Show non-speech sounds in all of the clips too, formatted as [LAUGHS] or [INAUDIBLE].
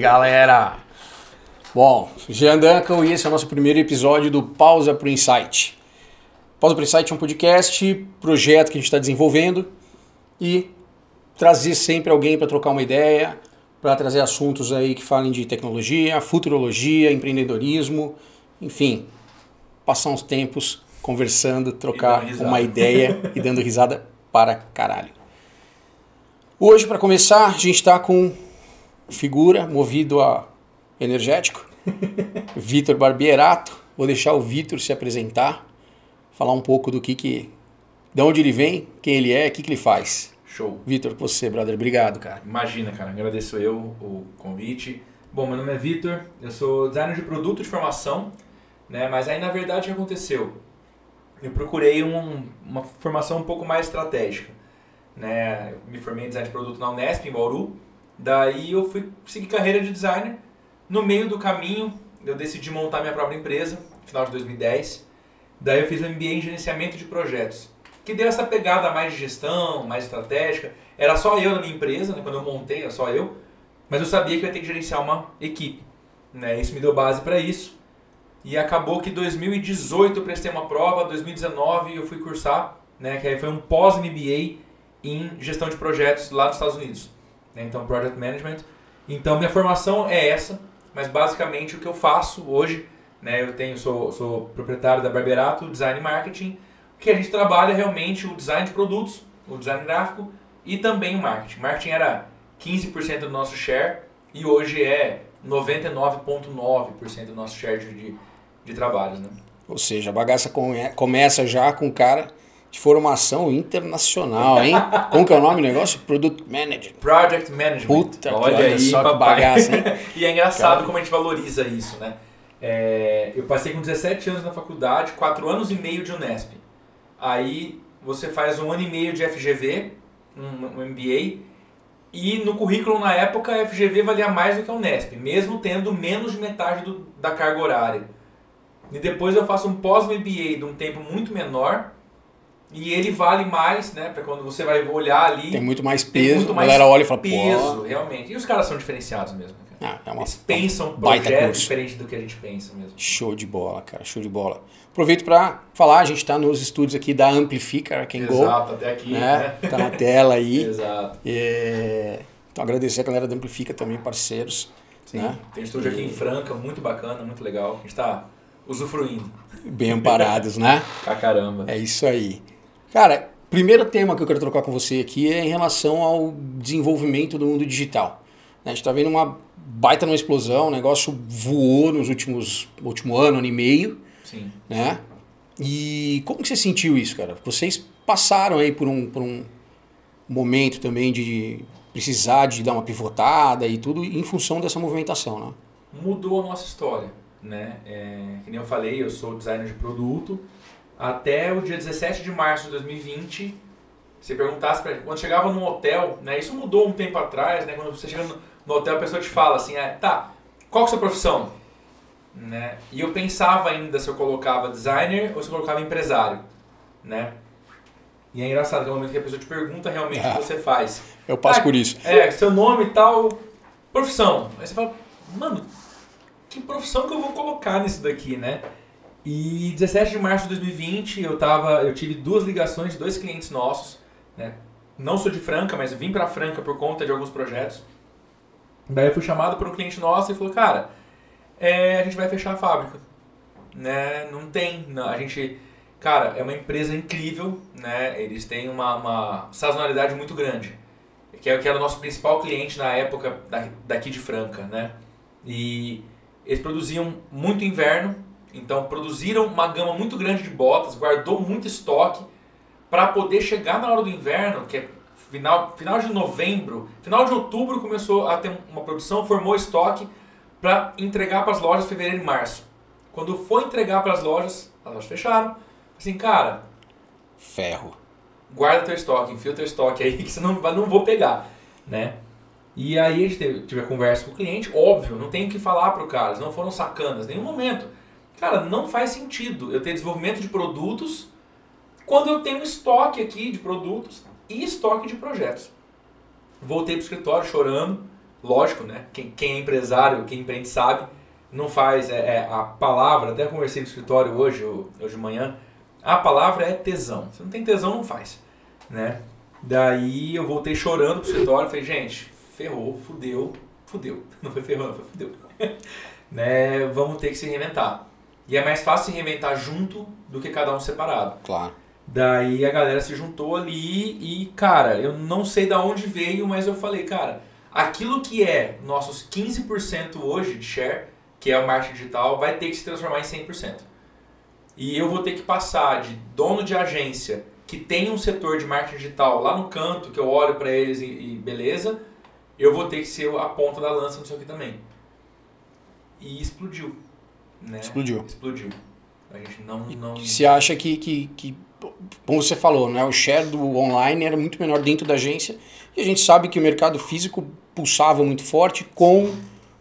Galera! Bom, Jean Duncan e esse é o nosso primeiro episódio do Pausa pro Insight. Pausa pro Insight é um podcast, projeto que a gente está desenvolvendo e trazer sempre alguém para trocar uma ideia, para trazer assuntos aí que falem de tecnologia, futurologia, empreendedorismo, enfim, passar uns tempos conversando, trocar uma ideia e dando risada para caralho. Hoje, para começar, a gente está com figura movido a energético, [LAUGHS] Vitor Barbierato. Vou deixar o Vitor se apresentar, falar um pouco do que que, de onde ele vem, quem ele é, o que que ele faz. Show. Vitor, você, brother, obrigado, cara. Imagina, cara, agradeço eu o convite. Bom, meu nome é Vitor, eu sou designer de produto de formação, né? Mas aí na verdade o que aconteceu? Eu procurei um, uma formação um pouco mais estratégica né? Eu me formei em design de produto na Unesp, em Bauru. Daí eu fui seguir carreira de designer. No meio do caminho, eu decidi montar minha própria empresa, no final de 2010. Daí eu fiz um MBA em gerenciamento de projetos, que deu essa pegada mais de gestão, mais estratégica. Era só eu na minha empresa, né? quando eu montei, era só eu. Mas eu sabia que eu ia ter que gerenciar uma equipe. Né? Isso me deu base para isso. E acabou que em 2018 eu prestei uma prova, 2019 eu fui cursar, né? que aí foi um pós-MBA em gestão de projetos lá nos Estados Unidos. Né? Então, Project Management. Então, minha formação é essa, mas basicamente o que eu faço hoje, né, eu tenho, sou, sou proprietário da Barberato Design Marketing, que a gente trabalha realmente o design de produtos, o design gráfico e também o marketing. Marketing era 15% do nosso share e hoje é 99,9% do nosso share de, de, trabalhos. Né? Ou seja, a bagaça começa já com o cara de formação internacional, hein? Como que é o nome do negócio? Product Manager. Project Management. Puta, olha, olha aí, só que bagaça, hein? [LAUGHS] e é engraçado Cara. como a gente valoriza isso, né? É, eu passei com 17 anos na faculdade, 4 anos e meio de Unesp. Aí você faz um ano e meio de FGV, um, um MBA, e no currículo na época a FGV valia mais do que a Unesp, mesmo tendo menos de metade do, da carga horária. E depois eu faço um pós-MBA de um tempo muito menor, e ele vale mais, né? Pra quando você vai olhar ali. Tem muito mais peso. Muito mais a galera olha e fala, peso, Pô. realmente. E os caras são diferenciados mesmo. Ah, é uma, Eles pensam um projeto diferente do que a gente pensa mesmo. Show de bola, cara. Show de bola. Aproveito para falar, a gente está nos estúdios aqui da Amplifica, quem Go. Exato, até aqui. Né? né? Tá na tela aí. Exato. É... Então agradecer a galera da Amplifica também, parceiros. Sim, né? tem um estúdio e... aqui em Franca, muito bacana, muito legal. A gente está usufruindo. Bem amparados, né? Pra caramba. É isso aí. Cara, Primeiro tema que eu quero trocar com você aqui é em relação ao desenvolvimento do mundo digital. A gente está vendo uma baita numa explosão, o negócio voou nos últimos último ano, ano e meio. Sim. Né? E como que você sentiu isso, cara? Vocês passaram aí por um, por um momento também de precisar de dar uma pivotada e tudo em função dessa movimentação, né? Mudou a nossa história, né? É, que nem eu falei, eu sou designer de produto, até o dia 17 de março de 2020, se perguntasse para quando chegava num hotel, né, isso mudou um tempo atrás, né, quando você chega no, hotel a pessoa te fala assim, ah, tá, qual é a sua profissão? Né? E eu pensava ainda se eu colocava designer ou se eu colocava empresário, né? E é engraçado que é o momento que a pessoa te pergunta realmente ah, o que você faz. Eu passo ah, por isso. É, seu nome e tal, profissão. Aí você fala, mano, que profissão que eu vou colocar nisso daqui, né? E 17 de março de 2020 eu tava, eu tive duas ligações de dois clientes nossos, né? Não sou de Franca, mas vim para Franca por conta de alguns projetos. Daí eu fui chamado por um cliente nosso e falou, cara, é, a gente vai fechar a fábrica, né? Não tem, não, a gente, cara, é uma empresa incrível, né? Eles têm uma, uma sazonalidade muito grande, que, é, que era o nosso principal cliente na época daqui de Franca, né? E eles produziam muito inverno então produziram uma gama muito grande de botas, guardou muito estoque para poder chegar na hora do inverno, que é final, final de novembro, final de outubro começou a ter uma produção, formou estoque para entregar para as lojas fevereiro e março. Quando foi entregar para as lojas, as lojas fecharam. Assim, cara, ferro. Guarda teu estoque, enfia teu estoque aí [LAUGHS] que você não, não vou pegar, né? E aí a gente teve, tive a conversa com o cliente, óbvio, não tem o que falar para o cara, eles não foram sacanas, nenhum momento Cara, não faz sentido eu ter desenvolvimento de produtos quando eu tenho estoque aqui de produtos e estoque de projetos. Voltei para o escritório chorando, lógico, né? Quem, quem é empresário, quem empreende sabe, não faz é, é, a palavra, até conversei no escritório hoje, hoje de manhã, a palavra é tesão. Se não tem tesão, não faz, né? Daí eu voltei chorando pro escritório, falei, gente, ferrou, fudeu, fudeu. [LAUGHS] Não foi ferrou, não foi fudeu. [LAUGHS] né? Vamos ter que se reinventar. E é mais fácil se reinventar junto do que cada um separado. Claro. Daí a galera se juntou ali e, cara, eu não sei de onde veio, mas eu falei, cara, aquilo que é nossos 15% hoje de share, que é o marketing digital, vai ter que se transformar em 100%. E eu vou ter que passar de dono de agência que tem um setor de marketing digital lá no canto, que eu olho para eles e, e, beleza, eu vou ter que ser a ponta da lança nisso aqui também. E explodiu. Né? Explodiu. Explodiu. A gente não. não... Você acha que, que, que, como você falou, né, o share do online era muito menor dentro da agência e a gente sabe que o mercado físico pulsava muito forte com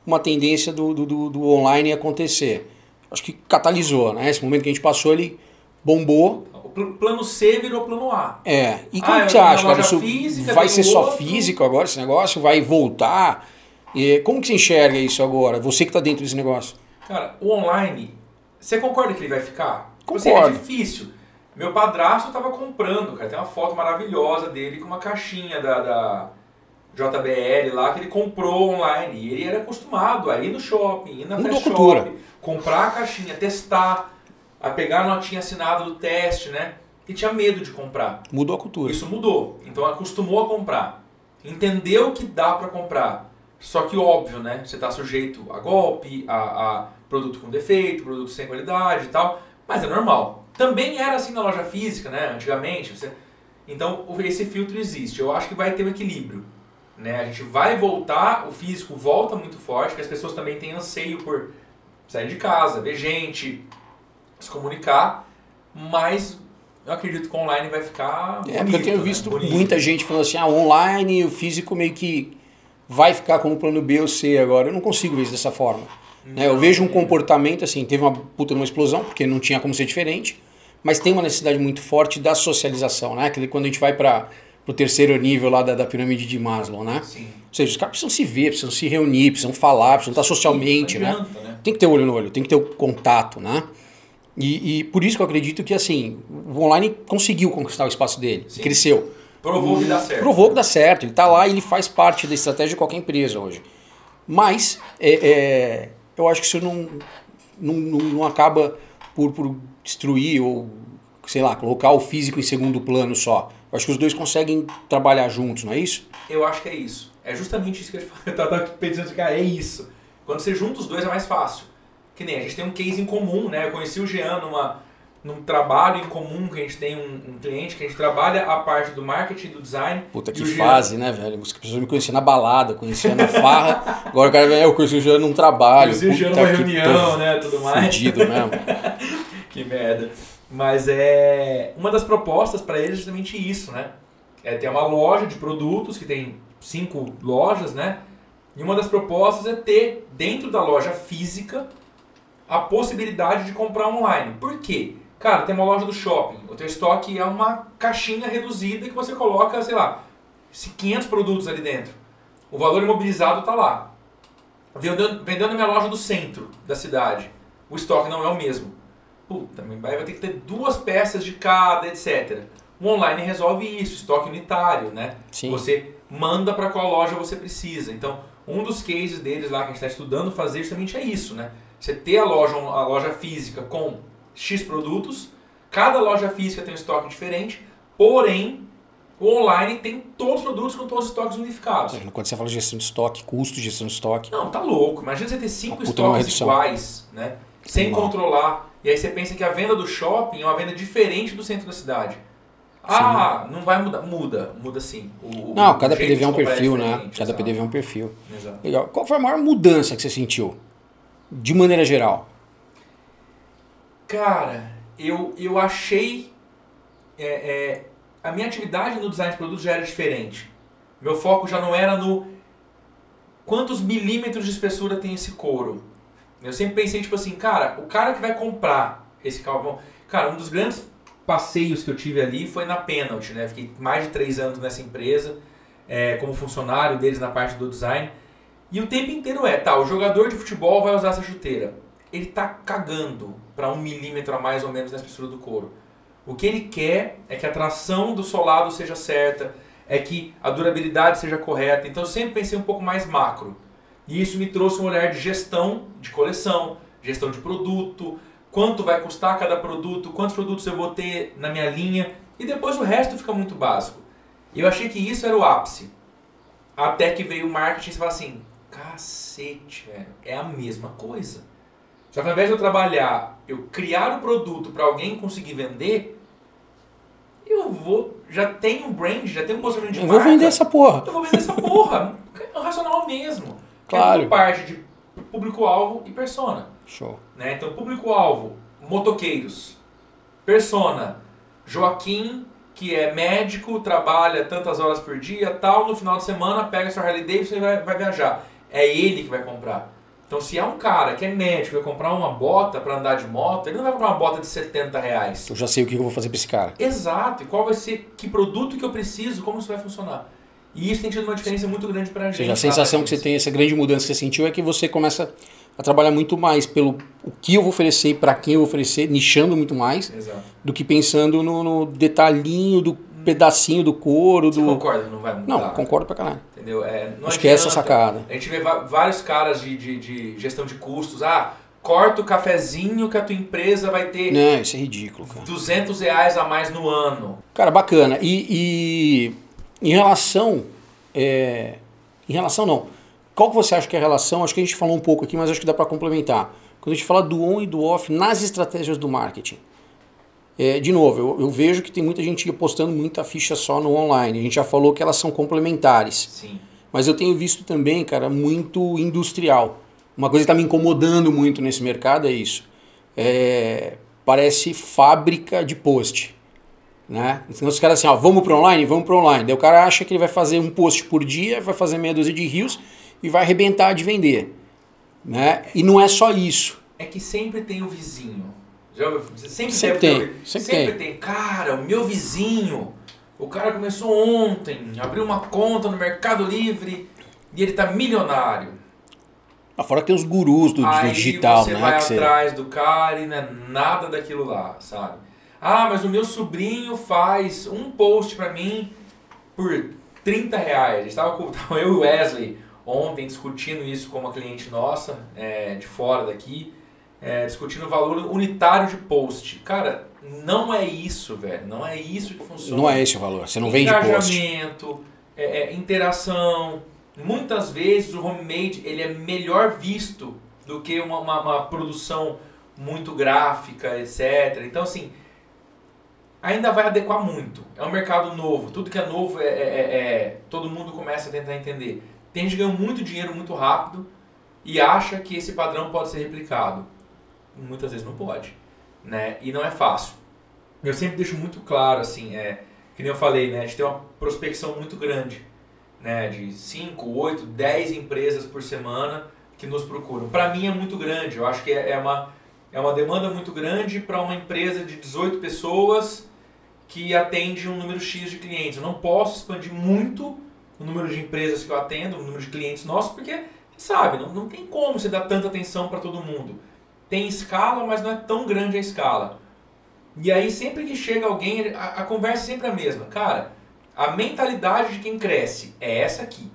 uma tendência do, do, do online acontecer. Acho que catalisou, né? Esse momento que a gente passou, ele bombou. O plano C virou plano A. É. E como ah, que você acha, cara? Isso física, vai ser só físico agora, esse negócio? Vai voltar? E como que você enxerga isso agora? Você que está dentro desse negócio. Cara, o online, você concorda que ele vai ficar? Tipo assim, Concordo. é difícil. Meu padrasto estava comprando, cara. Tem uma foto maravilhosa dele com uma caixinha da, da JBL lá que ele comprou online. E ele era acostumado a ir no shopping, ir na Mudou fast shop, comprar a caixinha, testar a pegar a notinha assinada do teste, né? E tinha medo de comprar. Mudou a cultura. Isso mudou. Então acostumou a comprar. Entendeu que dá para comprar. Só que óbvio, né? Você está sujeito a golpe, a, a, produto com defeito, produto sem qualidade e tal. Mas é normal. Também era assim na loja física, né? Antigamente. Você... Então esse filtro existe. Eu acho que vai ter um equilíbrio. Né? A gente vai voltar, o físico volta muito forte, que as pessoas também têm anseio por sair de casa, ver gente, se comunicar, mas eu acredito que o online vai ficar. É, porque eu tenho né? visto né? muita gente falando assim: ah, online o físico meio que vai ficar como plano B ou C agora. Eu não consigo ver isso dessa forma. Não, né? Eu vejo um comportamento assim: teve uma puta uma explosão, porque não tinha como ser diferente, mas tem uma necessidade muito forte da socialização, né? Aquele quando a gente vai para o terceiro nível lá da, da pirâmide de Maslow, né? Sim. Ou seja, os caras precisam se ver, precisam se reunir, precisam falar, precisam estar socialmente, Sim, adianta, né? né? Tem que ter olho no olho, tem que ter o contato, né? E, e, por isso que eu acredito que assim, o online conseguiu conquistar o espaço dele, Sim. cresceu. Provou que dá certo. Provou que dá certo. Ele está lá e ele faz parte da estratégia de qualquer empresa hoje. Mas é, é, eu acho que isso não, não, não acaba por, por destruir ou, sei lá, colocar o físico em segundo plano só. Eu acho que os dois conseguem trabalhar juntos, não é isso? Eu acho que é isso. É justamente isso que eu estava [LAUGHS] pensando, cara, é isso. Quando você junta os dois é mais fácil. Que nem a gente tem um case em comum, né? Eu conheci o Jean numa, num trabalho em comum que a gente tem um, um cliente que a gente trabalha a parte do marketing, do design. Puta que fase, né, velho? As pessoas me conheciam na balada, conheciam na farra. agora o cara vem, eu conheci o Jean num trabalho. Conheci o Jean numa reunião, né? Tudo mais. Fudido mesmo. [LAUGHS] que merda. Mas é uma das propostas para eles é justamente isso, né? É ter uma loja de produtos que tem cinco lojas, né? E uma das propostas é ter dentro da loja física a possibilidade de comprar online. Por quê? Cara, tem uma loja do shopping, o teu estoque é uma caixinha reduzida que você coloca, sei lá, 500 produtos ali dentro. O valor imobilizado está lá. Vendendo, vendendo minha loja do centro da cidade, o estoque não é o mesmo. Puta, vai ter que ter duas peças de cada, etc. O online resolve isso, estoque unitário, né? Sim. Você manda para qual loja você precisa. Então, um dos cases deles lá que a gente está estudando fazer justamente é isso, né? Você ter a loja, a loja física com X produtos, cada loja física tem um estoque diferente, porém o online tem todos os produtos com todos os estoques unificados. Quando você fala de gestão de estoque, custo de gestão de estoque. Não, tá louco. Imagina você ter cinco estoques iguais, né? Sem controlar. E aí você pensa que a venda do shopping é uma venda diferente do centro da cidade. Ah, sim. não vai mudar. Muda, muda sim. O, não, cada PDV é um perfil, é né? Cada exato. PDV é um perfil. Exato. Legal. Qual foi a maior mudança que você sentiu? de maneira geral? Cara, eu, eu achei. É, é, a minha atividade no design de produto já era diferente. Meu foco já não era no quantos milímetros de espessura tem esse couro. Eu sempre pensei, tipo assim, cara, o cara que vai comprar esse carro. Cara, um dos grandes passeios que eu tive ali foi na Penalty, né? Fiquei mais de três anos nessa empresa, é, como funcionário deles na parte do design. E o tempo inteiro é, tá, o jogador de futebol vai usar essa chuteira. Ele tá cagando para um milímetro a mais ou menos na espessura do couro. O que ele quer é que a tração do solado seja certa, é que a durabilidade seja correta. Então eu sempre pensei um pouco mais macro. E isso me trouxe um olhar de gestão de coleção, gestão de produto, quanto vai custar cada produto, quantos produtos eu vou ter na minha linha, e depois o resto fica muito básico. Eu achei que isso era o ápice. Até que veio o marketing e você fala assim, cacete, velho, é a mesma coisa. Só que ao invés de eu trabalhar, eu criar o produto para alguém conseguir vender, eu vou, já tenho um brand, já tenho um posicionamento de eu marca. vou vender essa porra. Eu vou vender essa porra. É o racional mesmo. Claro. É parte de público-alvo e persona. Show. Né? Então, público-alvo, motoqueiros. Persona, Joaquim, que é médico, trabalha tantas horas por dia, tal, no final de semana pega sua Harley Davidson e vai, vai viajar. É ele que vai comprar. Então, se é um cara que é médico e vai comprar uma bota para andar de moto, ele não vai comprar uma bota de 70 reais. Eu já sei o que eu vou fazer pra esse cara. Exato. E qual vai ser, que produto que eu preciso, como isso vai funcionar. E isso tem tido uma diferença muito grande pra Ou gente. seja, a sensação que você tem, essa grande mudança que você sentiu é que você começa a trabalhar muito mais pelo o que eu vou oferecer e para quem eu vou oferecer, nichando muito mais, Exato. do que pensando no, no detalhinho do pedacinho do couro. Você Do... concorda que não vai mudar? Não, concordo pra caralho. Entendeu? É, não Acho que é essa adianta. sacada. A gente vê vários caras de, de, de gestão de custos. Ah, corta o cafezinho que a tua empresa vai ter Não, isso é ridículo, cara. 200 reais a mais no ano. Cara, bacana. E, e em relação. é, em relação não. Qual que você acha que é a relação? Acho que a gente falou um pouco aqui, mas acho que dá para complementar. Quando a gente fala do on e do off nas estratégias do marketing. É, de novo, eu, eu vejo que tem muita gente apostando muita ficha só no online. A gente já falou que elas são complementares. Sim. Mas eu tenho visto também, cara, muito industrial. Uma coisa que está me incomodando muito nesse mercado é isso. É, parece fábrica de post. Né? Então os caras assim, ó, vamos para online? Vamos para online. Daí o cara acha que ele vai fazer um post por dia, vai fazer meia dúzia de rios e vai arrebentar de vender. Né? E não é só isso. É que sempre tem o vizinho. Já? Sempre, Sempre tem, ter- sempre tem. Cara, o meu vizinho, o cara começou ontem, abriu uma conta no Mercado Livre e ele tá milionário. Lá fora tem os gurus do, Aí digital, você né? vai que você- atrás do cara e não é nada daquilo lá, sabe? Ah, mas o meu sobrinho faz um post pra mim por 30 reais. Estava com [LAUGHS] eu e o Wesley ontem discutindo isso com uma cliente nossa, é, de fora daqui, é, discutindo o valor unitário de post. Cara, não é isso, velho. Não é isso que funciona Não é esse o valor. Você não vende post. engajamento, é, é, interação. Muitas vezes o homemade ele é melhor visto do que uma, uma, uma produção muito gráfica, etc. Então, assim, ainda vai adequar muito. É um mercado novo. Tudo que é novo, é, é- é- é- todo mundo começa a tentar entender. Tem gente que ganha muito dinheiro muito rápido e acha que esse padrão pode ser replicado. Muitas vezes não pode. Né? E não é fácil. Eu sempre deixo muito claro, assim, é, que nem eu falei, né? A gente tem uma prospecção muito grande, né? De 5, 8, 10 empresas por semana que nos procuram. Para mim é muito grande. Eu acho que é, é uma, é uma demanda muito grande para uma empresa de 18 pessoas que atende um número X de clientes. Eu não posso expandir muito o número de empresas que eu atendo, o número de clientes nossos, porque, sabe, não, não tem como você dar tanta atenção para todo mundo. Tem escala, mas não é tão grande a escala. E aí, sempre que chega alguém, a, a conversa é sempre a mesma. Cara, a mentalidade de quem cresce é essa aqui.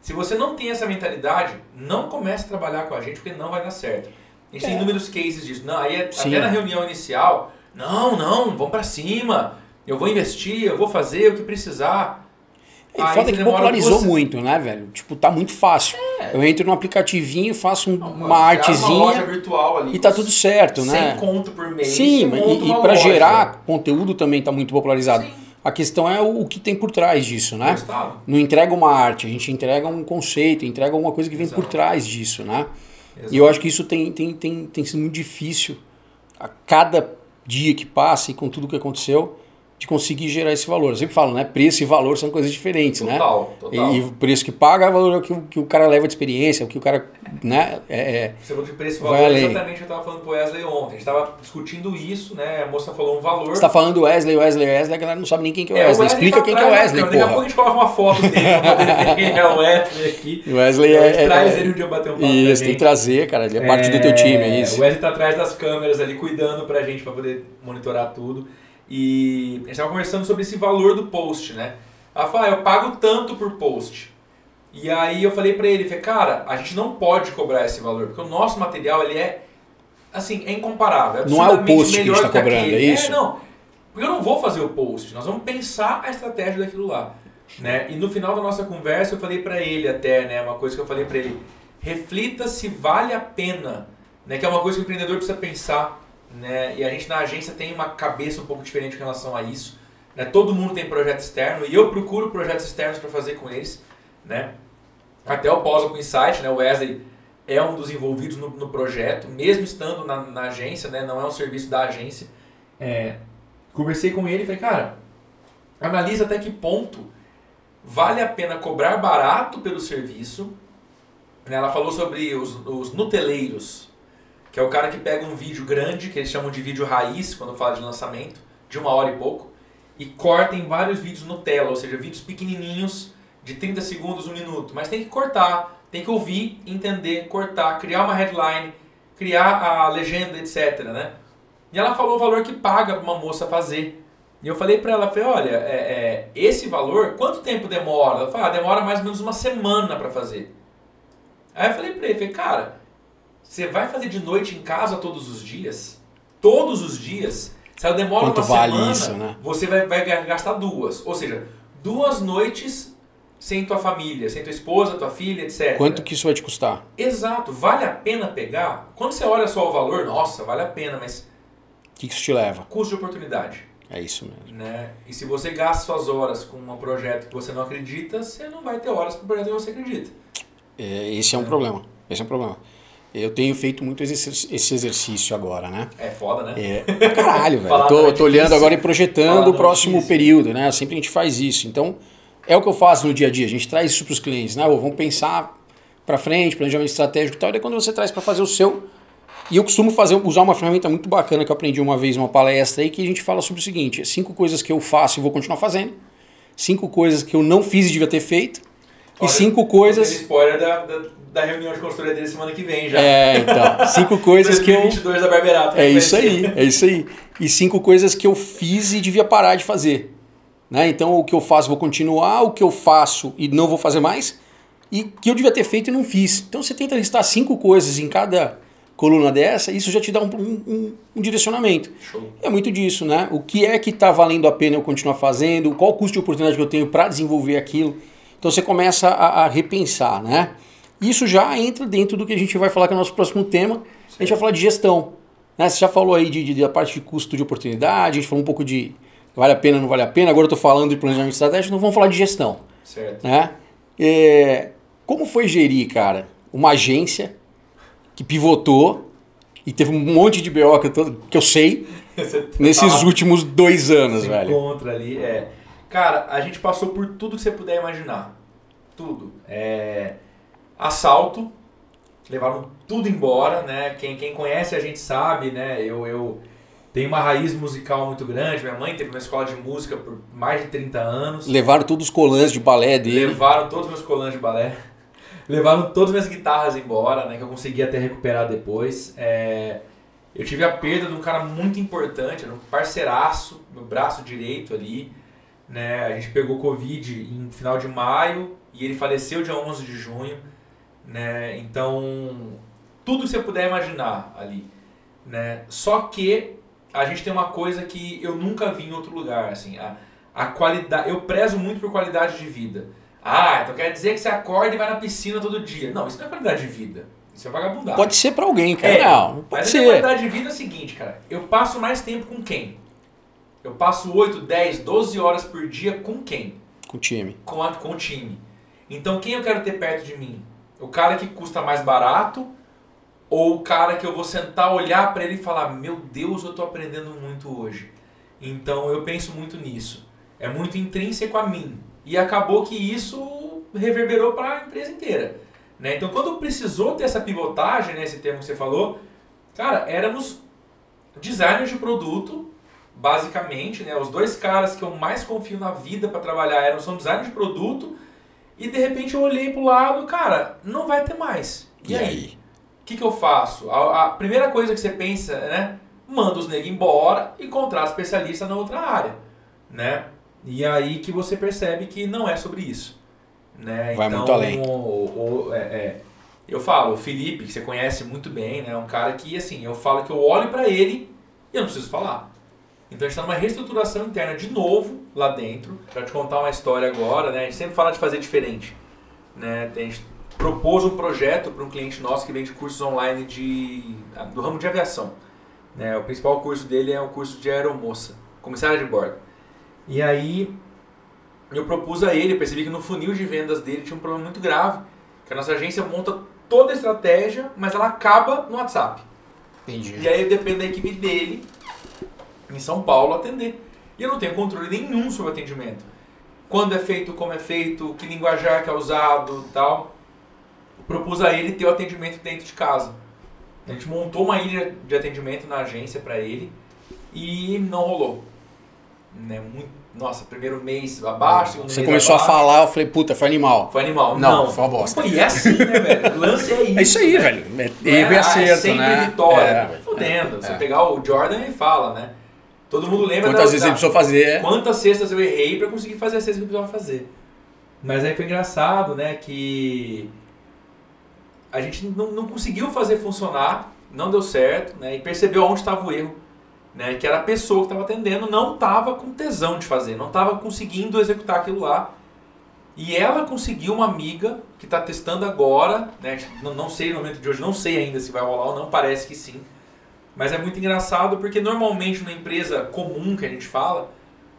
Se você não tem essa mentalidade, não comece a trabalhar com a gente, porque não vai dar certo. A gente tem É. inúmeros cases disso. Não, aí, é- Sim. até na reunião inicial, não, não, vamos pra cima. Eu vou investir, eu vou fazer o que precisar. E foda você que popularizou duas- muito, né, velho? Tipo, tá muito fácil. Eu entro no aplicativinho, faço um- Não, uma artezinha Uma loja virtual ali. e tá tudo certo, né? 100 conto por mês. Sim, e, e para gerar conteúdo também tá muito popularizado. Sim. A questão é o, o que tem por trás disso, né? Resultado. Não entrega uma arte, a gente entrega um conceito, entrega alguma coisa que vem por Exato. trás disso, né? Exato. E eu acho que isso tem, tem, tem, tem sido muito difícil a cada dia que passa e com tudo que aconteceu, de conseguir gerar esse valor. Eu sempre falo, né? Preço e valor são coisas diferentes, Total, né? total. E, e o preço que paga é o valor que, o- que o cara leva de experiência, o que o cara, né? É, é- Você falou de preço e Vai valor, além. exatamente eu estava falando com o Wesley ontem. A gente estava discutindo isso, né? A moça falou um valor. você tá falando Wesley, Wesley, Wesley, a galera não sabe nem quem que é o É, o Wesley. Explica tá quem que é o atrás da Wesley, câmera. Daqui a pouco a porra. gente coloca uma foto dele pra poder ver quem é o Wesley aqui. [LAUGHS] O Wesley é, gente é, traz é- ele um dia bater um papo Isso, tem que trazer, cara. Ele é parte do teu time, é isso. O Wesley tá atrás das câmeras ali, cuidando pra gente, pra poder monitorar tudo. E a gente tava conversando sobre esse valor do post, né? Ela falou, ah, eu pago tanto por post. E aí eu falei pra ele, falei, cara, a gente não pode cobrar esse valor, porque o nosso material, ele é, assim, é incomparável. é Não é o post que a gente tá que cobrando, aquele. é isso? não. Porque eu não vou fazer o post, nós vamos pensar a estratégia daquilo lá. Né? E no final da nossa conversa eu falei pra ele até, né, uma coisa que eu falei pra ele, reflita se vale a pena, né, que é uma coisa que o empreendedor precisa pensar, né? E a gente na agência tem uma cabeça um pouco diferente em relação a isso, né? Todo mundo tem projeto externo e eu procuro projetos externos para fazer com eles, né? Até o pós com Insight, né? O Wesley é um dos envolvidos no, no projeto, mesmo estando na, na agência, né? Não é um serviço da agência. É, conversei com ele e falei, cara, analisa até que ponto vale a pena cobrar barato pelo serviço. né? Ela falou sobre os, os nuteleiros, que é o cara que pega um vídeo grande, que eles chamam de vídeo raiz, quando fala de lançamento, de uma hora e pouco, e corta em vários vídeos Nutella, ou seja, vídeos pequenininhos, de 30 segundos, um minuto. Mas tem que cortar, tem que ouvir, entender, cortar, criar uma headline, criar a legenda, etc. Né? E ela falou o valor que paga para uma moça fazer. E eu falei para ela, falei, olha, é, é, esse valor, quanto tempo demora? Ela falou, ah, demora mais ou menos uma semana para fazer. Aí eu falei para ele, falei, cara, você vai fazer de noite em casa todos os dias? Todos os dias? Se ela demora Quanto uma vale semana, isso, né? você vai, vai gastar duas. Ou seja, duas noites sem tua família, sem tua esposa, tua filha, etc. Quanto que isso vai te custar? Exato. Vale a pena pegar? Quando você olha só o valor, nossa, vale a pena, mas O que que isso te leva? custo de oportunidade. É isso mesmo. Né? E se você gasta suas horas com um projeto que você não acredita, você não vai ter horas para o projeto que você acredita. É, esse é um problema. Esse é um problema. Eu tenho feito muito esse exercício agora, né? É foda, né? É, [LAUGHS] caralho, velho. Eu tô, é tô olhando agora e projetando o próximo período, né? Sempre a gente faz isso. Então, é o que eu faço no dia a dia. A gente traz isso pros clientes, né? Ô, vamos pensar pra frente, planejamento estratégico e tal. E daí quando você traz pra fazer o seu. E eu costumo fazer, usar uma ferramenta muito bacana que eu aprendi uma vez numa palestra aí, que a gente fala sobre o seguinte: cinco coisas que eu faço e vou continuar fazendo, cinco coisas que eu não fiz e devia ter feito, e Olha, cinco coisas. Spoiler da, da, da reunião de consultoria dele semana que vem já. É, então, cinco coisas que eu. 2022 da Barberato. É isso aí, é isso aí. E cinco coisas que eu fiz e devia parar de fazer. Né? Então, o que eu faço vou continuar, o que eu faço e não vou fazer mais, e que eu devia ter feito e não fiz. Então, você tenta listar cinco coisas em cada coluna dessa, isso já te dá um, um- um direcionamento. Show. É muito disso, né? O que é que está valendo a pena eu continuar fazendo? Qual o custo de oportunidade que eu tenho para desenvolver aquilo? Então você começa a, a repensar, né? Isso já entra dentro do que a gente vai falar que é o nosso próximo tema. A gente vai falar de gestão. Né? Você já falou aí de, de- da parte de custo de oportunidade, a gente falou um pouco de vale a pena, não vale a pena. Agora eu estou falando de planejamento estratégico, então vamos falar de gestão. Certo. Né? É, como foi gerir, cara, uma agência que pivotou e teve um monte de BO que eu, que eu sei [LAUGHS] nesses tá lá, últimos dois anos, se velho. encontra ali. É. Cara, a gente passou por tudo que você puder imaginar. Tudo. É, assalto. Levaram tudo embora, né? Quem, quem conhece a gente sabe, né? Eu, eu tenho uma raiz musical muito grande. Minha mãe teve uma escola de música por mais de 30 anos. Levaram todos os colãs de balé dele. Levaram todos os meus colãs de balé. [LAUGHS] Levaram todas as minhas guitarras embora, né? Que eu consegui até recuperar depois. É, eu tive a perda de um cara muito importante, era um parceiraço, meu braço direito ali. Né? A gente pegou Covid em final de maio e ele faleceu dia 11 de junho. Né? Então, tudo que você puder imaginar ali. Né? Só que a gente tem uma coisa que eu nunca vi em outro lugar. Assim, a, a qualidade, eu prezo muito por qualidade de vida. Ah, então quer dizer que você acorda e vai na piscina todo dia. Não, isso não é qualidade de vida. Isso é vagabundagem. Pode ser pra alguém, cara. É, não, pode Mas a ser. qualidade de vida é o seguinte, cara. Eu passo mais tempo com quem? Eu passo 8, 10, 12 horas por dia com quem? Com o time. Com, a, com o time. Então quem eu quero ter perto de mim? O cara que custa mais barato ou o cara que eu vou sentar, olhar pra ele e falar: Meu Deus, eu tô aprendendo muito hoje. Então eu penso muito nisso. É muito intrínseco a mim. E acabou que isso reverberou para a empresa inteira. Né? Então quando precisou ter essa pivotagem, né, esse termo que você falou, cara, éramos designers de produto, basicamente, né? Os dois caras que eu mais confio na vida para trabalhar eram são designers de produto e de repente eu olhei pro lado, cara, não vai ter mais. E, E aí? O que, que eu faço? A, a primeira coisa que você pensa, né? Manda os negros embora e contrata especialista na outra área, né? E aí que você percebe que não é sobre isso, né? Vai muito além. O, o- é- é, eu falo, o Felipe, que você conhece muito bem, né? É um cara que, assim, eu falo que eu olho pra ele e eu não preciso falar. Então a gente está numa reestruturação interna de novo lá dentro. Para te contar uma história agora, né? A gente sempre fala de fazer diferente. Né? A gente propôs um projeto para um cliente nosso que vende cursos online de, do ramo de aviação. Né? O principal curso dele é o curso de aeromoça, comissária de bordo. E aí eu propus a ele, percebi que no funil de vendas dele tinha um problema muito grave, que a nossa agência monta toda a estratégia, mas ela acaba no WhatsApp. Entendi. E aí depende da equipe dele, em São Paulo, atender. E eu não tenho controle nenhum sobre o atendimento. Quando é feito, como é feito, que linguajar que é usado e tal. Propus a ele ter o atendimento dentro de casa. A gente montou uma ilha de atendimento na agência para ele e não rolou. Né? Muito, nossa, primeiro mês abaixo, segundo Você mês começou a abaixo. falar, eu falei, puta, foi animal. Foi animal. Não, Não, foi uma bosta. Foi, e é assim, né, velho? O lance é [LAUGHS] isso. É isso aí, né? velho. É é, erro e ah, é acerto, sempre né? vitória. É, Fudendo. é. Você pegar o Jordan, ele fala, né? Todo mundo lembra Quantas da, vezes da- ele precisou fazer? quantas cestas eu errei pra conseguir fazer as cestas que eu precisava fazer. Mas aí foi engraçado, né, que a gente não, não conseguiu fazer funcionar, não deu certo, né, e percebeu onde estava o erro. Né, que era a pessoa que estava atendendo não estava com tesão de fazer, não estava conseguindo executar aquilo lá. E ela conseguiu uma amiga que está testando agora, né, não, não sei no momento de hoje, não sei ainda se vai rolar ou não, parece que sim. Mas é muito engraçado porque normalmente numa empresa comum que a gente fala,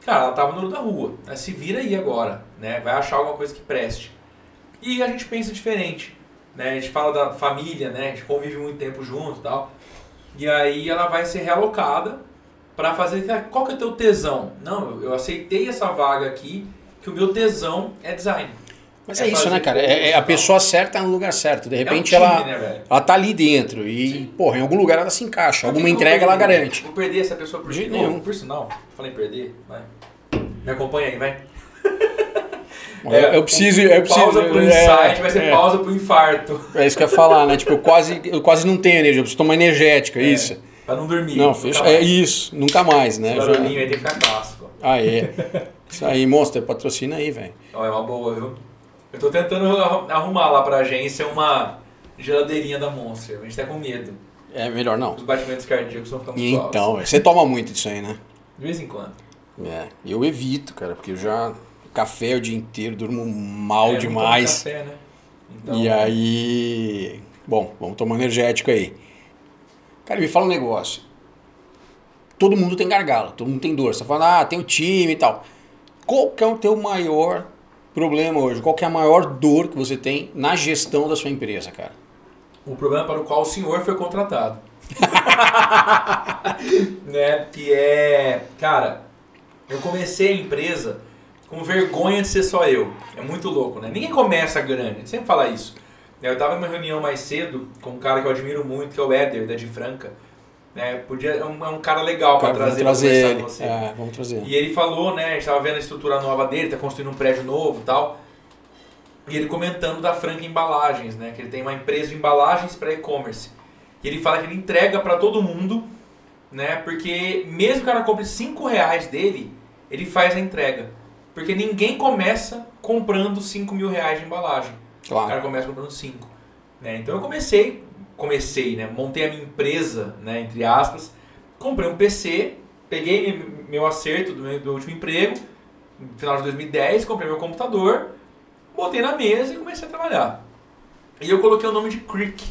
cara, ela tava no olho da rua, né, se vira aí agora, né, vai achar alguma coisa que preste. E a gente pensa diferente, né, a gente fala da família, né, a gente convive muito tempo junto e tal. E aí ela vai ser realocada para fazer, "Ah, qual que é o teu tesão? Não, eu, eu aceitei essa vaga aqui, que o meu tesão é design. Mas É é isso, né, cara? É, é a pessoa certa no lugar certo. De É um repente time, ela, né, ela tá ali dentro e, porra, em algum lugar ela se encaixa. Alguma entrega ela perder? garante. Vou perder essa pessoa por De jeito nenhum. Por sinal, falei perder, vai. Me acompanha aí, vai. eu, eu preciso. Eu preciso pausa pro é, insight vai ser é, pausa pro infarto. É isso que eu ia falar, né? Tipo, eu quase, eu quase não tenho energia, eu preciso tomar energética, É, isso. Pra não dormir. Não, fecha. É isso, nunca mais, né? Esse Já- barulhinho aí tem que ficar clássico. Ah, é. Isso aí, Monster, patrocina aí, velho. É uma boa, viu? Eu tô tentando arru- arrumar lá pra agência uma geladeirinha da Monster. A gente tá com medo. É melhor não. Os batimentos cardíacos estão ficando muito altos. Então, velho, você toma muito disso aí, né? De vez em quando. É, eu evito, cara, porque eu já. Café o dia inteiro, durmo mal É, demais. Café, né? Então, E aí. Bom, vamos tomar energético aí. Cara, me fala um negócio. Todo mundo tem gargalo, todo mundo tem dor. Você tá falando, ah, tem o time e tal. Qual que é o teu maior problema hoje? Qual é a maior dor que você tem na gestão da sua empresa, cara? O problema para o qual o senhor foi contratado. [LAUGHS] né? Que é. Cara, eu comecei a empresa com vergonha de ser só eu. É muito louco, né? Ninguém começa grande, a gente sempre fala isso. Eu tava em uma reunião mais cedo com um cara que eu admiro muito, que é o Éder, da de Franca. Né? Podia, é, um, é um cara legal para trazer, pra trazer ele. com você. É, vamos trazer. E ele falou, né? A gente tava vendo a estrutura nova dele, tá construindo um prédio novo e tal. E ele comentando da Franca Embalagens, né? Que ele tem uma empresa de embalagens para e-commerce. E ele fala que ele entrega para todo mundo, né? Porque mesmo que o cara compre 5 reais dele, ele faz a entrega. Porque ninguém começa comprando 5 mil reais de embalagem. O Claro. cara começa comprando 5. Né? Então eu comecei, comecei, né? Montei a minha empresa, né? Entre aspas. Comprei um PC, peguei meu, acerto do, meu, do último emprego, no final de 2010, comprei meu computador, botei na mesa e comecei a trabalhar. E eu coloquei o nome de Creek.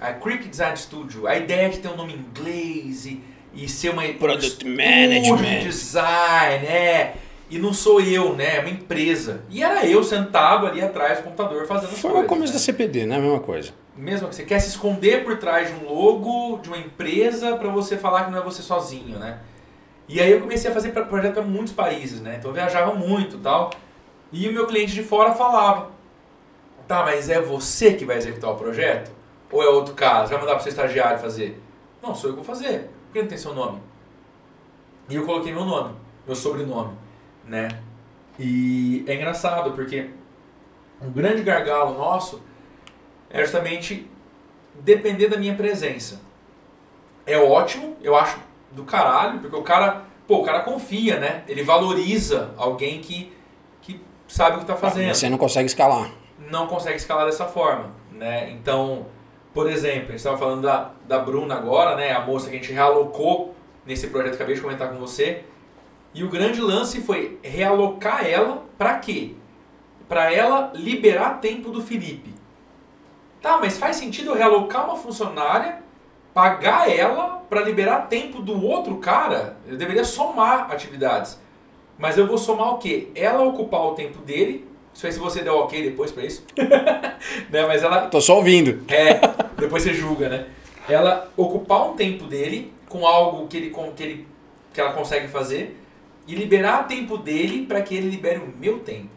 A Creek Design Studio. A ideia de ter um nome em inglês e, e ser uma Product management. de design, é. E não sou eu, né? É uma empresa. E era eu sentado ali atrás do computador fazendo Foi coisas. o começo né? da CPD, né? A mesma coisa. Mesmo que você quer se esconder por trás de um logo, de uma empresa, para você falar que não é você sozinho, né? E aí eu comecei a fazer projeto para muitos países, né? Então eu viajava muito tal. E o meu cliente de fora falava: Tá, mas é você que vai executar o projeto? Ou é outro? Você vai mandar pro seu estagiário fazer? Não, sou eu que vou fazer. Por que não tem seu nome? E eu coloquei meu nome, meu sobrenome, né? E é engraçado porque um grande gargalo nosso é justamente depender da minha presença. É ótimo, eu acho do caralho, porque o cara, pô, o cara confia, né? Ele valoriza alguém que, que sabe o que tá fazendo Você não consegue escalar. não consegue escalar dessa forma, né? Então, por exemplo, a gente estava falando da, da Bruna agora, né? A moça que a gente realocou nesse projeto que acabei de comentar com você. E o grande lance foi realocar ela para quê? Para ela liberar tempo do Felipe. Tá, mas faz sentido eu realocar uma funcionária, pagar ela para liberar tempo do outro cara? Eu deveria somar atividades. Mas eu vou somar o quê? Ela ocupar o tempo dele. Isso aí se você der ok depois para isso. [LAUGHS] né? Mas ela Tô só ouvindo. é, depois você julga, né? Ela ocupar um tempo dele com algo que, ele, com- que, ele, que ela consegue fazer e liberar tempo dele para que ele libere o meu tempo.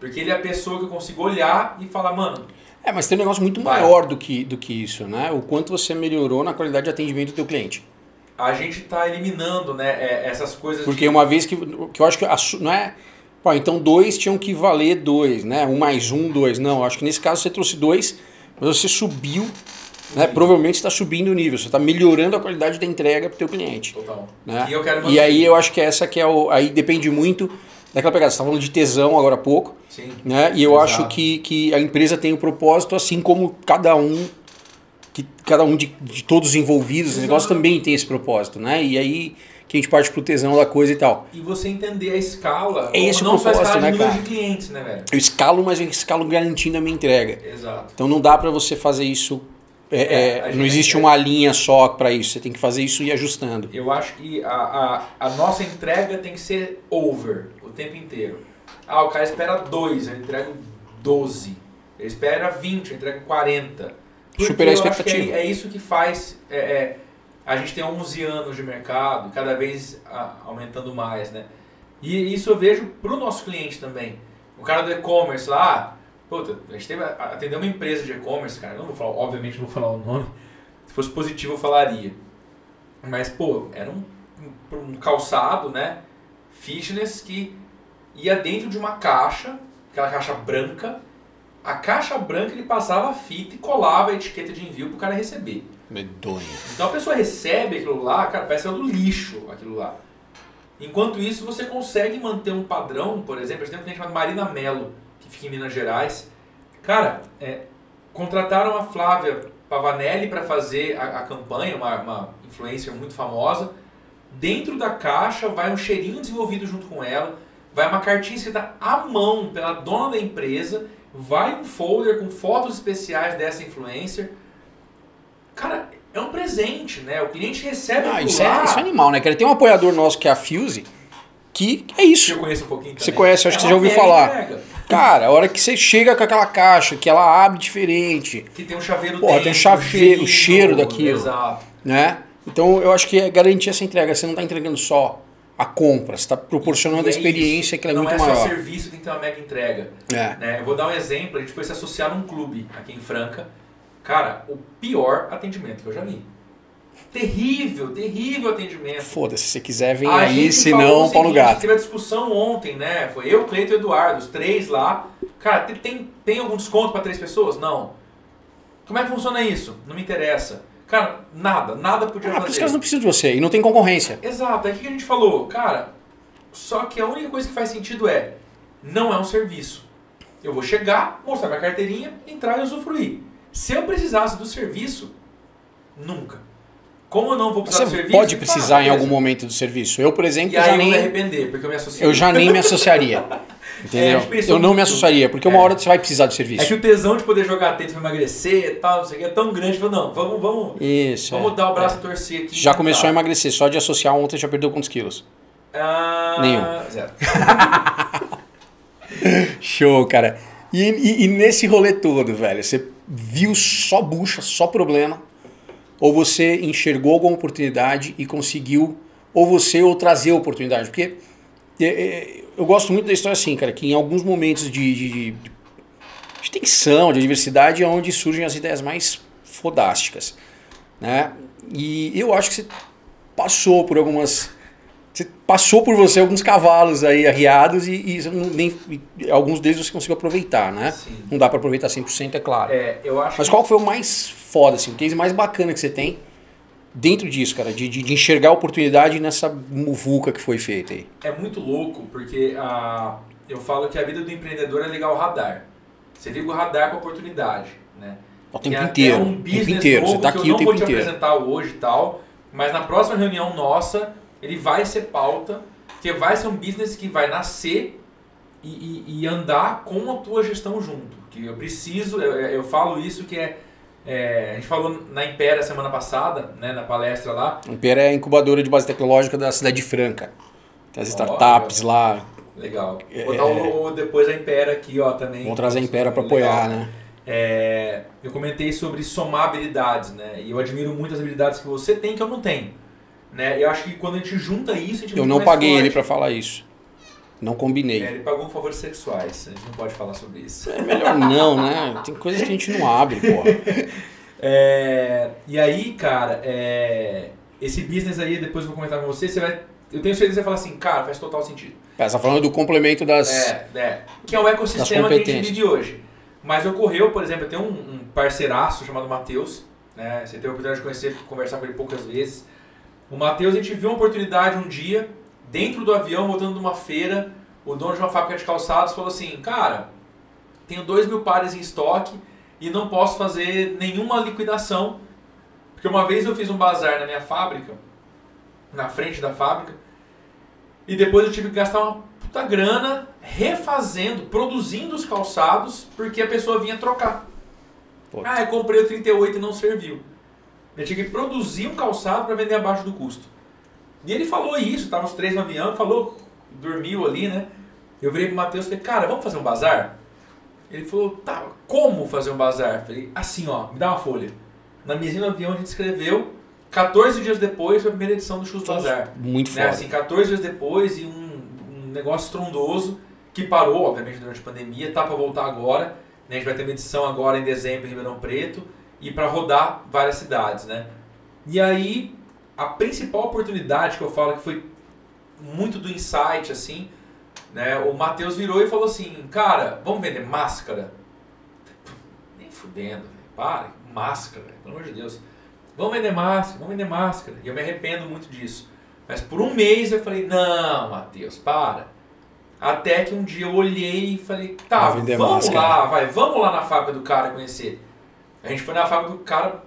Porque ele é a pessoa que eu consigo olhar e falar, mano, É, mas tem um negócio muito Vai. maior do que, do que isso, né? O quanto você melhorou na qualidade de atendimento do teu cliente. a gente tá eliminando né, é, essas coisas Porque de... uma vez que, que eu acho que a não é. Pô, então dois tinham que valer dois, né? Um mais um, dois. Não, acho que nesse caso você trouxe dois, mas você subiu, né? Provavelmente está subindo o nível, você está melhorando a qualidade da entrega para o teu cliente. Total. Né? E eu quero E aí eu acho que essa que é o. Aí depende muito daquela pegada. Você estava falando de tesão agora há pouco, Sim. né? E eu Exato. acho que, que a empresa tem o propósito, assim como cada um. Que cada um de, de todos os envolvidos, Exato. negócio também tem esse propósito, né? E aí que a gente parte pro tesão da coisa e tal. E você entender a escala, É esse o não só a propósito, escala né, cara? de clientes, né, velho? Eu escalo, mas eu escalo garantindo a minha entrega. Exato. Então não dá para você fazer isso. é, É, é, não existe uma linha só para isso. Você tem que fazer isso e ir ajustando. Eu acho que a, a, a nossa entrega tem que ser over o tempo inteiro. Ah, o cara espera 2, eu entrego 12. Ele espera 20, eu entrego 40. Porque Superar a que expectativa. É, é isso que faz. é, é, a gente tem 11 anos de mercado, cada vez aumentando mais, né? E isso eu vejo pro nosso cliente também. O cara do e-commerce lá, puta, a gente teve, atendeu uma empresa de e-commerce, cara, eu não vou falar, obviamente não vou falar o nome. Se fosse positivo eu falaria. Mas, pô, era um, um, um calçado, né? Fitness que ia dentro de uma caixa, aquela caixa branca. A caixa branca ele passava a fita e colava a etiqueta de envio pro cara receber. Medonho. Então a pessoa recebe aquilo lá, cara, parece que é do lixo aquilo lá. Enquanto isso, você consegue manter um padrão, por exemplo, a gente tem um cliente chamado Marina Mello, que fica em Minas Gerais. Cara, é, contrataram a Flávia Pavanelli para fazer a, a campanha, uma, uma influencer muito famosa. Dentro da caixa vai um cheirinho desenvolvido junto com ela, vai uma cartinha escrita à mão pela dona da empresa, vai um folder com fotos especiais dessa influencer. Cara, é um presente, né? O cliente recebe Ah, isso, é, isso é animal, né? Cara, tem um apoiador nosso que é a Fuse, que é isso. eu conheço um pouquinho também. Você conhece, acho que você já ouviu falar. entrega, Cara, a hora que você chega com aquela caixa, que ela abre diferente, Que tem um chaveiro Porra, dentro, tem um chaveiro, o cheiro daquilo. Exato. né? Então eu acho que é garantir essa entrega. Você não está entregando só a compra, você está proporcionando a é experiência isso. que ela é Não muito é só maior. serviço, tem que ter uma mega entrega. É. né? Eu vou dar um exemplo, a gente foi se associar num clube aqui em Franca. Cara, o pior atendimento que eu já vi. Terrível, terrível atendimento. Foda-se, se você quiser, vem A aí, se não, o pau no seguinte, gato. Teve a discussão ontem, né? Foi eu, Cleito e Eduardo, os três lá. Cara, tem, tem, tem algum desconto para três pessoas? Não. Como é que funciona isso? Não me interessa. Cara, nada, nada podia Ah, porque os fazer. caras não precisam de você e não tem concorrência. Exato, aí o que a gente falou? Cara, só que a única coisa que faz sentido é, não é um serviço. Eu vou chegar, mostrar minha carteirinha, entrar e usufruir. Se eu precisasse do serviço, nunca. Como eu não vou precisar do Você serviço... pode ah, precisar em beleza. algum momento do serviço. Eu, por exemplo, E aí já eu me nem, arrepender, porque eu me associei. eu já nem me associaria. [LAUGHS] É, Entendeu? a gente pensou eu não me muito. associaria, porque uma É. hora você vai precisar de É serviço. que o tesão de poder jogar tênis pra emagrecer e tal, não sei o que, é tão grande. Falou, não, vamos, vamos, Isso. vamos é. dar o braço a torcer aqui. Já começou a tentar. emagrecer, só de associar ontem já perdeu quantos quilos? Ah, Nenhum. Zero. [LAUGHS] Show, cara. E, e- e nesse rolê todo, velho, você viu só bucha, só problema? Ou você enxergou alguma oportunidade e conseguiu ou você ou trazer oportunidade. Porque é, é, eu gosto muito da história assim, cara, que em alguns momentos de, de, de tensão, de adversidade, é onde surgem as ideias mais fodásticas. Né? E eu acho que você passou por algumas. Você passou por você alguns cavalos aí arriados e, e nem, e alguns deles você conseguiu aproveitar, né? Sim. Não dá para aproveitar 100%, é claro. É, Mas qual foi o mais foda, assim, o case mais bacana que você tem dentro disso, cara? De, de, de enxergar a oportunidade nessa muvuca que foi feita aí. É muito louco, porque a, eu falo que a vida do empreendedor é ligar o radar. Você liga o radar para oportunidade, né? O tempo inteiro. Um tempo inteiro. Você tá aqui que eu não vou te inteiro. apresentar hoje e tal, mas na próxima reunião nossa, ele vai ser pauta, que vai ser um business que vai nascer e, e, e andar com a tua gestão junto. Que eu preciso, eu, eu falo isso que é, é, a gente falou na Impera semana passada, né, na palestra lá. Impera é a incubadora de base tecnológica da cidade de Franca. Tem as startups oh, lá. Legal. Vou botar é, o, depois a Impera aqui, ó, também. Vamos trazer a Impera para apoiar, né? É, eu comentei sobre somar habilidades, né? E eu admiro muito as habilidades que você tem que eu não tenho. Né? Eu acho que quando a gente junta isso, a gente Eu não paguei forte. ele para falar isso. Não combinei. É, ele pagou favores sexuais. A gente não pode falar sobre isso. É melhor não, né? Tem coisas que a gente não abre, pô. [LAUGHS] é, e aí, cara, é, esse business aí, depois eu vou comentar com você, você vai. Eu tenho certeza que você vai falar assim, cara, faz total sentido. É, você tá falando do complemento das. É, é. Que é o ecossistema que a gente vive hoje. Mas ocorreu, por exemplo, eu tenho um, um parceiraço chamado Matheus, né? Você teve a oportunidade de conhecer, conversar com ele poucas vezes. O Matheus, a gente viu uma oportunidade um dia, dentro do avião, voltando de uma feira, o dono de uma fábrica de calçados falou assim, cara, tenho dois mil pares em estoque e não posso fazer nenhuma liquidação, porque uma vez eu fiz um bazar na minha fábrica, na frente da fábrica, e depois eu tive que gastar uma puta grana refazendo, produzindo os calçados, porque a pessoa vinha trocar. Ah, eu comprei o 38 e não serviu. Eu tinha que produzir um calçado para vender abaixo do custo. E ele falou isso, estavam os três no avião, falou, dormiu ali, né? Eu virei pro Matheus e falei, cara, vamos fazer um bazar? Ele falou, tá, como fazer um bazar? Falei, assim, ó, me dá uma folha. Na mesinha do avião a gente escreveu, 14 dias depois foi a primeira edição do Shoes Bazar. Muito né? Assim, 14 dias depois e um, um negócio estrondoso que parou, obviamente, durante a pandemia, tá para voltar agora. Né? A gente vai ter uma edição agora em dezembro em Ribeirão Preto e para rodar várias cidades, né? E aí, a principal oportunidade que eu falo que foi muito do insight, assim, né? O Matheus virou e falou assim, cara, vamos vender máscara? Nem fudendo, para, máscara, pelo amor de Deus. Vamos vender máscara, vamos vender máscara. E eu me arrependo muito disso. Mas por um mês eu falei, não, Matheus, para. Até que um dia eu olhei e falei, tá, vamos máscara. lá, vai, vamos lá na fábrica do cara conhecer. A gente foi na fábrica do cara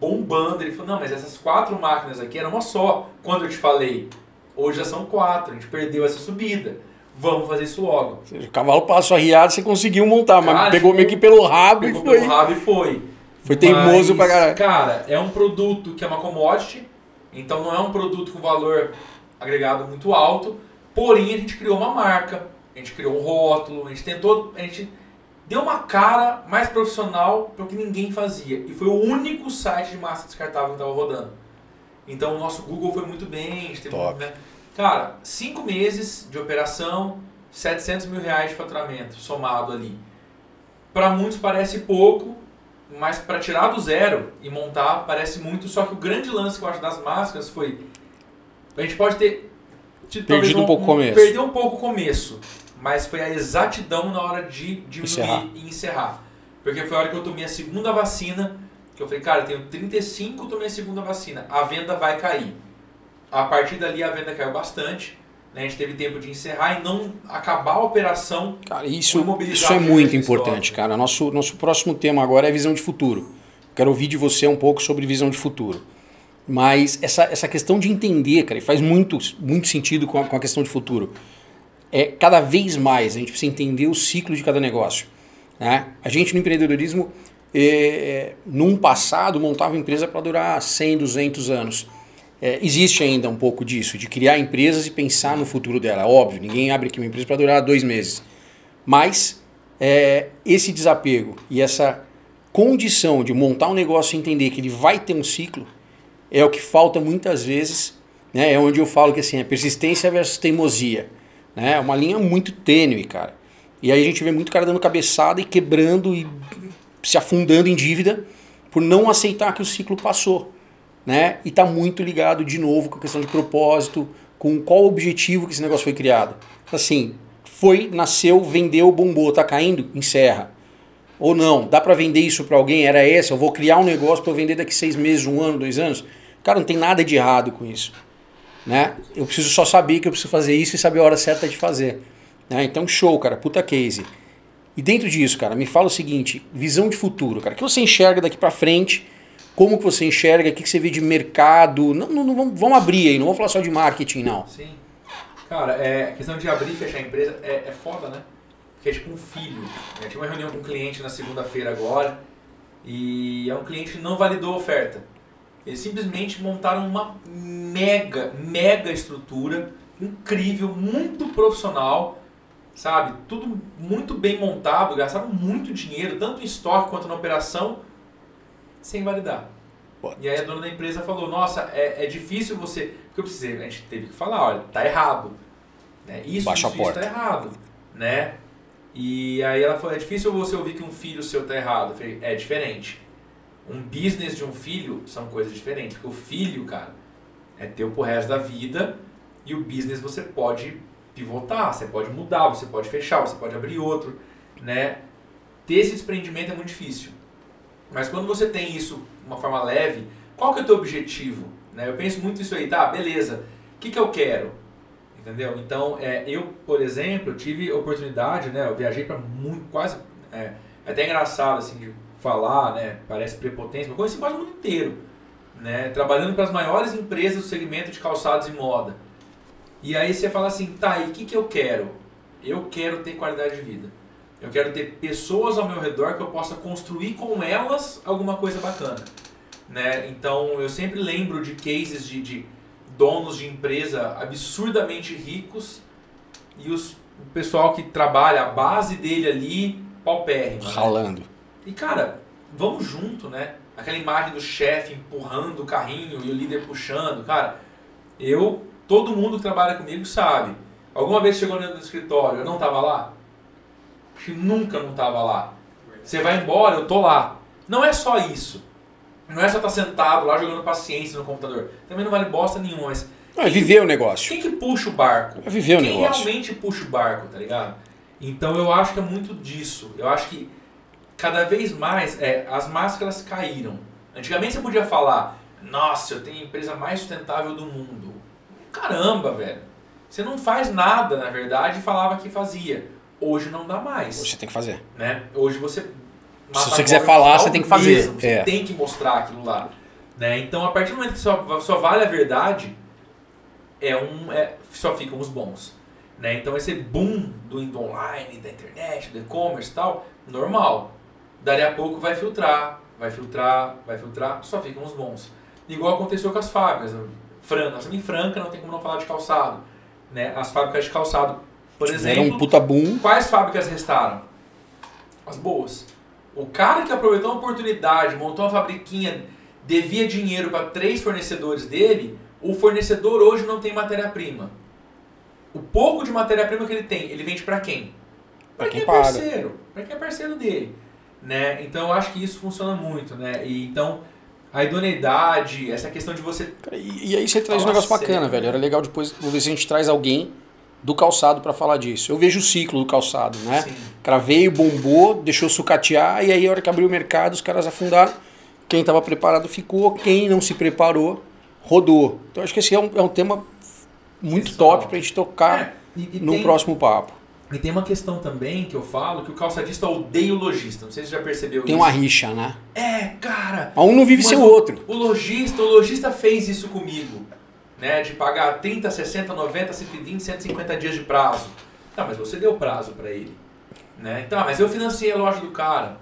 bombando. Ele falou, não, mas essas quatro máquinas aqui eram uma só. Quando eu te falei, hoje já são quatro, a gente perdeu essa subida. Vamos fazer isso logo. O cavalo passou arriado, você conseguiu montar, cara, mas pegou meio que pelo rabo e foi. Pelo rabo e foi. Foi teimoso mas, pra caralho. Cara, é um produto que é uma commodity, então não é um produto com valor agregado muito alto, Porém, a gente criou uma marca, a gente criou um rótulo, a gente tentou, a gente deu uma cara mais profissional para o que ninguém fazia. E foi o único site de massa descartável que estava rodando. Então o nosso Google foi muito bem, Top. Né? Cara, cinco meses de operação, 700 mil reais de faturamento somado ali. Para muitos parece pouco, mas para tirar do zero e montar parece muito. Só que o grande lance que eu acho das máscaras foi. A gente pode ter Perdido um pouco o começo. Perdeu um pouco o começo, mas foi a exatidão na hora de diminuir encerrar. e encerrar. Porque foi a hora que eu tomei a segunda vacina, que eu falei, cara, eu tenho 35, tomei a segunda vacina, a venda vai cair. A partir dali a venda caiu bastante, né? a gente teve tempo de encerrar e não acabar a operação. Cara, isso, isso é muito importante, cara. Nosso, nosso próximo tema agora é visão de futuro. Quero ouvir de você um pouco sobre visão de futuro. Mas essa, essa questão de entender, cara, faz muito, muito sentido com a, com a questão de futuro. É cada vez mais a gente precisa entender o ciclo de cada negócio. Né? A gente no empreendedorismo, é, num passado, montava empresa para durar 100, 200 anos. É, existe ainda um pouco disso, de criar empresas e pensar no futuro dela. Óbvio, ninguém abre aqui uma empresa para durar dois meses. Mas é, esse desapego e essa condição de montar um negócio e entender que ele vai ter um ciclo é o que falta muitas vezes né? É onde eu falo que assim, é persistência versus teimosia. Né? É uma linha muito tênue, cara. E aí a gente vê muito cara dando cabeçada e quebrando e se afundando em dívida por não aceitar que o ciclo passou. Né? E está muito ligado de novo com a questão de propósito, com qual objetivo que esse negócio foi criado. Assim, foi, nasceu, vendeu, bombou, tá caindo, encerra. Ou não, dá para vender isso para alguém? Era essa, eu vou criar um negócio para vender daqui seis meses, um ano, dois anos? Cara, não tem nada de errado com isso. Né? Eu preciso só saber que eu preciso fazer isso e saber a hora certa de fazer. Né? Então, show, cara, puta case. E dentro disso, cara, me fala o seguinte, visão de futuro, cara. O que você enxerga daqui para frente? Como que você enxerga? O que você vê de mercado? Não, não, não vamos, abrir aí, não vamos falar só de marketing, não. Sim. Cara, é, a questão de abrir e fechar a empresa é, é foda, né? Porque é tipo um filho. Eu tive uma reunião com um cliente na segunda-feira agora e é um cliente que não validou a oferta. Eles simplesmente montaram uma mega, mega estrutura incrível, muito profissional, sabe? Tudo muito bem montado, gastaram muito dinheiro, tanto em estoque quanto na operação, sem validar. What? E aí a dona da empresa falou, nossa, é, é difícil você... Porque eu precisei, a gente teve que falar, olha, tá errado. Né? Isso, Baixa isso, a porta. isso tá errado. Né? E aí ela falou, é difícil você ouvir que um filho seu tá errado. Eu falei, é diferente. Um business de um filho são coisas diferentes. Porque o filho, cara, é teu pro resto da vida e o business você pode pivotar, você pode mudar, você pode fechar, você pode abrir outro, né? Ter esse desprendimento é muito difícil. Mas quando você tem isso de uma forma leve, qual que é o teu objetivo? Né? Eu penso muito isso aí, tá, beleza, o que, que eu quero? Entendeu? Então, é, eu, por exemplo, tive oportunidade, né? Eu viajei para muito, quase, é, é até engraçado assim de falar, né? Parece prepotência, mas conheci quase o mundo inteiro, né? Trabalhando para as maiores empresas do segmento de calçados e moda. E aí você fala assim, tá, e o que, que eu quero? Eu quero ter qualidade de vida. Eu quero ter pessoas ao meu redor que eu possa construir com elas alguma coisa bacana. Né? Então eu sempre lembro de cases de, de donos de empresa absurdamente ricos e os, o pessoal que trabalha, a base dele ali, paupérrima. Né? Ralando. Né? E cara, vamos junto, né? Aquela imagem do chefe empurrando o carrinho e o líder puxando. Cara, eu Todo mundo que trabalha comigo sabe. Alguma vez chegou dentro do escritório, eu não estava lá? Acho que nunca não estava lá. Você vai embora, eu tô lá. Não é só isso. Não é só estar tá sentado lá jogando paciência no computador. Também não vale bosta nenhuma, mas. Não, é viver o negócio. Quem que puxa o barco? É viver o quem negócio. Quem realmente puxa o barco, tá ligado? Então eu acho que é muito disso. Eu acho que cada vez mais é, as máscaras caíram. Antigamente você podia falar, nossa, eu tenho a empresa mais sustentável do mundo. Caramba, velho. Você não faz nada, na verdade, e falava que fazia. Hoje não dá mais. Hoje você tem que fazer. Né? Hoje você. Se você quiser falar, você tem que fazer. Mesmo. Você é. tem que mostrar aquilo lá. Né? Então, a partir do momento que só, só vale a verdade, é um, é, só ficam os bons. Né? Então, esse boom do indo online, da internet, do e-commerce e tal, normal. Dali a pouco vai filtrar, vai filtrar, vai filtrar, só ficam os bons. Igual aconteceu com as fábricas. Franca. Nós estamos em Franca, não tem como não falar de calçado. Né? As fábricas de calçado, por exemplo. um puta boom. Quais fábricas restaram? As boas. O cara que aproveitou a oportunidade, montou uma fabriquinha, devia dinheiro para três fornecedores dele, o fornecedor hoje não tem matéria-prima. O pouco de matéria-prima que ele tem, ele vende para quem? Para quem, quem é parceiro. Para quem é parceiro dele. Né? Então eu acho que isso funciona muito. Né? E, então a idoneidade, essa questão de você. E, e aí você traz um negócio sério. bacana, velho. Era legal depois, ver se a gente traz alguém do calçado para falar disso. Eu vejo o ciclo do calçado, né? Sim. O cara veio, bombou, deixou sucatear, e aí a hora que abriu o mercado, os caras afundaram. Quem estava preparado ficou, quem não se preparou, rodou. Então acho que esse é um, é um tema muito Exato. top para a gente tocar é, e, e no tem... próximo papo. E tem uma questão também que eu falo que o calçadista odeia o lojista. Não sei se você já percebeu tem isso. Tem uma rixa, né? É, cara. Um não vive sem o outro. O lojista, o lojista fez isso comigo. Né? De pagar 30, 60, 90, 120, 150 dias de prazo. Tá, mas você deu prazo para ele. Né? Tá, mas eu financiei a loja do cara.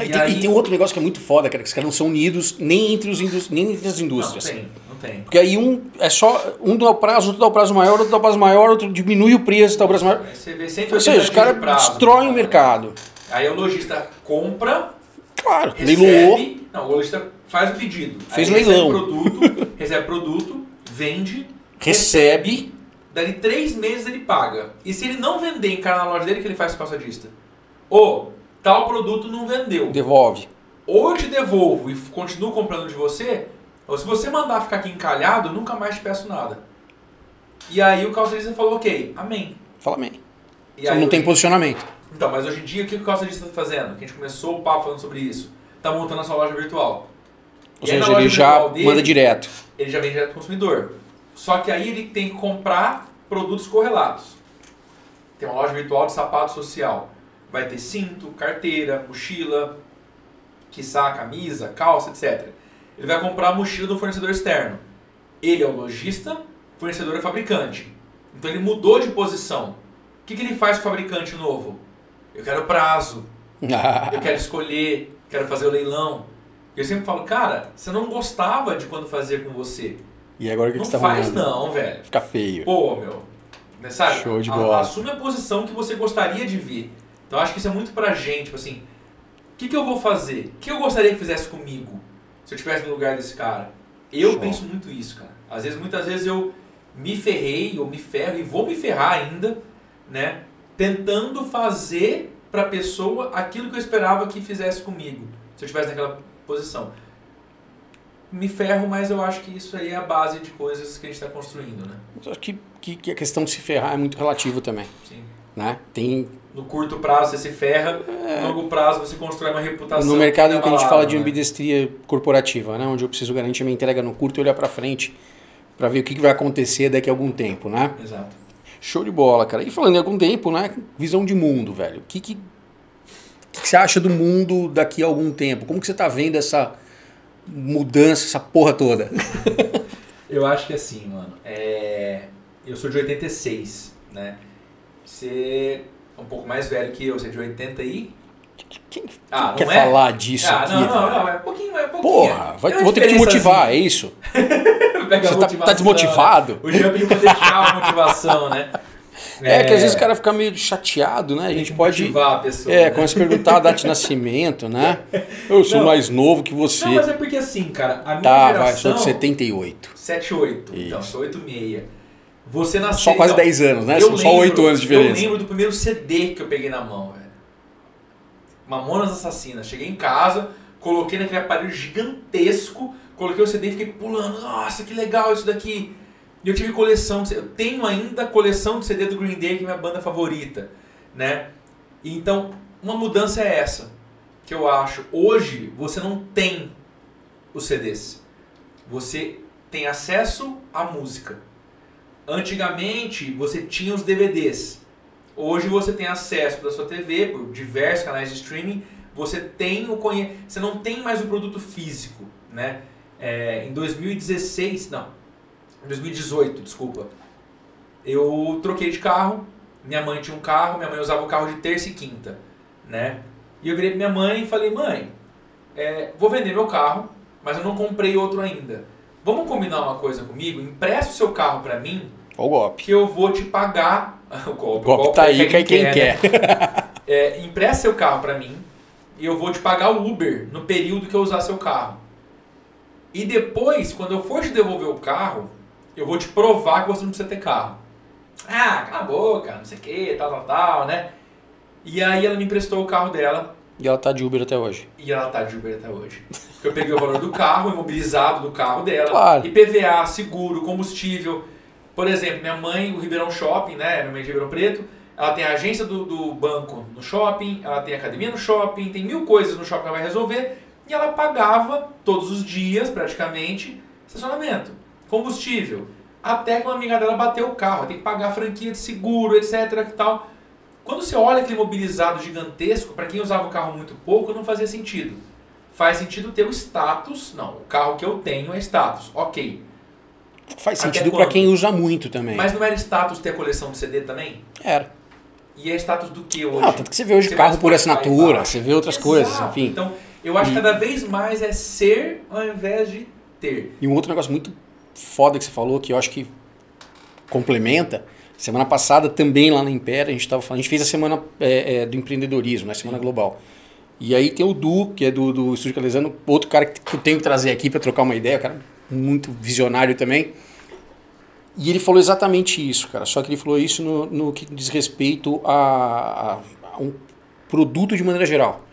E, e, tem, aí... e tem outro negócio que é muito foda, cara, que os caras não são unidos nem entre, os indústri... nem entre as indústrias. Não, tem, tem. Porque aí um é só. Um dá o prazo, outro dá o prazo maior, outro dá o prazo maior, outro diminui o preço, dá o prazo maior. Você vê Ou seja, os caras destroem o mercado. Aí o lojista compra. Claro, recebe, leiloou. Não, o lojista faz o pedido. Fez leilão. Recebe produto, [LAUGHS] recebe produto, vende, Recebe. dali três meses ele paga. E se ele não vender em cara na loja dele, que ele faz com o calçadista? Ou tal produto não vendeu. Devolve. Ou eu te devolvo e continuo comprando de você, ou se você mandar ficar aqui encalhado, nunca mais te peço nada. E aí o calçadista falou, ok, amém. Fala amém. E Só não tem posicionamento. Então, mas hoje em dia, o que o calçadista está fazendo? Que a gente começou o papo falando sobre isso. Tá montando a sua loja virtual. Ou E seja, ele já dele, manda direto. Ele já vende direto pro consumidor. Só que aí ele tem que comprar produtos correlatos. Tem uma loja virtual de sapato social. Vai ter cinto, carteira, mochila, quiçá, camisa, calça, etc. Ele vai comprar a mochila do fornecedor externo. Ele é o lojista, fornecedor é fabricante. Então ele mudou de posição. O que, que ele faz com o fabricante novo? Eu quero prazo, eu quero [LAUGHS] escolher, quero fazer o leilão. E eu sempre falo, cara, você não gostava de quando fazia com você. e agora o que, Não que você tá faz não, velho. Fica feio. Pô, meu. Né, sabe? Show de bola. Assume a posição que você gostaria de vir. Então acho que isso é muito pra gente, tipo assim, o que, que eu vou fazer? O que eu gostaria que fizesse comigo? Se eu estivesse no lugar desse cara? Eu Show. penso muito isso, cara. Às vezes, muitas vezes eu me ferrei, ou me ferro, e vou me ferrar ainda, né? Tentando fazer pra pessoa aquilo que eu esperava que fizesse comigo. Se eu estivesse naquela posição. Me ferro, mas eu acho que isso aí é a base de coisas que a gente está construindo, né? Eu acho que, que, que a questão de se ferrar é muito relativo também. Sim. Né? Tem, No curto prazo você se ferra, no longo prazo você constrói uma reputação. no mercado em que a gente fala de né? ambidestria corporativa, né? onde eu preciso garantir minha entrega no curto e olhar para frente para ver o que, vai acontecer daqui a algum tempo, né? Exato. Show de bola, cara. E falando em algum tempo, né? Visão de mundo, velho. O que, que, o que você acha do mundo daqui a algum tempo? Como que você tá vendo essa mudança, essa porra toda? [LAUGHS] Eu acho que assim, mano, é... eu sou de 86, né? Você é um pouco mais velho que eu, você é de 80 e... Quem, Ah, quem não quer é? falar disso ah, aqui? não, não, não, é pouquinho, é pouquinho. Porra, vai, vou ter que te motivar, é isso? [LAUGHS] Você tá, tá desmotivado? né? O pra deixar a motivação, né? [LAUGHS] É, que às vezes o cara fica meio chateado, né? A gente pode. motivar a pessoa, É, né? começa a perguntar a data de nascimento, né? [LAUGHS] Eu sou Não. mais novo que você. Não, mas é porque assim, cara, a minha Tá, geração... vai, sou de 78. 7, 8. Então, Isso. sou 8, 6. Você nasceu... Só quase então, 10 anos, né? eu São só lembro- 8 anos de Eu diferença. lembro do primeiro CD que eu peguei na mão, velho. Mamonas Assassinas. Cheguei em casa, coloquei naquele aparelho gigantesco, coloquei o CD e fiquei pulando. Nossa, que legal isso daqui. E eu tive coleção, de, eu tenho ainda coleção de CD do Green Day, que é minha banda favorita, né? Então, uma mudança é essa, que eu acho. Hoje, você não tem os CDs. Você tem acesso à música. Antigamente, você tinha os DVDs. Hoje você tem acesso da sua TV por diversos canais de streaming. Você tem o conhe... você não tem mais o produto físico, né? É, em 2016, não, em 2018, desculpa. Eu troquei de carro. Minha mãe tinha um carro, minha mãe usava o carro de terça e quinta, né? E eu virei pra minha mãe e falei, mãe, é, vou vender meu carro, mas eu não comprei outro ainda. Vamos combinar uma coisa comigo? Empresta o seu carro pra mim o golpe. que eu vou te pagar. [LAUGHS] O O golpe, golpe tá aí, cai quem né? quer. É, empresta seu carro pra mim e eu vou te pagar o Uber no período que eu usar seu carro. E depois, quando eu for te devolver o carro, eu vou te provar que você não precisa ter carro. Ah, cala a boca, não sei o que, tal, tal, tal, né? E aí ela me emprestou o carro dela E ela tá de Uber até hoje. e ela tá de Uber até hoje. Porque eu peguei o valor do carro, imobilizado do carro dela, Claro. IPVA, seguro, combustível. Por exemplo, minha mãe, o Ribeirão Shopping, né? Minha mãe de Ribeirão Preto, ela tem a agência do, do banco no shopping, ela tem academia no shopping, tem mil coisas no shopping que ela vai resolver. E ela pagava todos os dias, praticamente, estacionamento, combustível. Até que uma amiga dela bateu o carro, tem que pagar a franquia de seguro, etc. e tal. Quando você olha aquele mobilizado gigantesco, para quem usava o carro muito pouco, não fazia sentido. Faz sentido ter o status. Não, o carro que eu tenho é status. Ok. Faz Até sentido quando? quem usa muito também. Mas não era status ter a coleção de CD também? Era. E é status do que hoje? Não, tanto que você vê hoje Você carro por assinatura, você vê outras Exato. coisas, enfim. Então, eu acho que cada vez mais é ser ao invés de ter. E um outro negócio muito foda que você falou, que eu acho que complementa. Semana passada, também lá na Império, a gente tava falando, a gente fez a semana é, é, do empreendedorismo, né? Semana global. E aí tem o Du, que é do, do Estúdio Calesano, outro cara que eu tenho que trazer aqui para trocar uma ideia, cara muito visionário também. E ele falou exatamente isso, cara. Só que ele falou isso no, no que diz respeito a, a, um produto de maneira geral.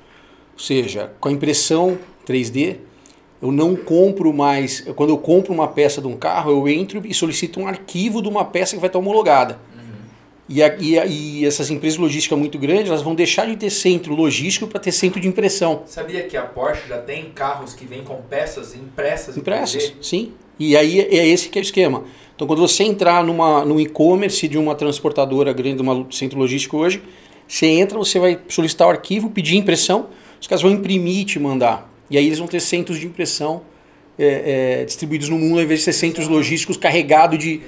Ou seja, com a impressão 3D, eu não compro mais. Quando eu compro uma peça de um carro, eu entro e solicito um arquivo de uma peça que vai estar homologada. E, a, e, a, e, essas empresas logísticas muito grandes, elas vão deixar de ter centro logístico para ter centro de impressão. Sabia que a Porsche já tem carros que vêm com peças impressas? Impressas, sim. E aí é esse que é o esquema. Então, quando você entrar numa, num e-commerce de uma transportadora grande, de um centro logístico hoje, você entra, você vai solicitar o arquivo, pedir impressão, os caras vão imprimir e te mandar. E aí eles vão ter centros de impressão é, é, distribuídos no mundo, ao invés de ser centros logísticos carregados de,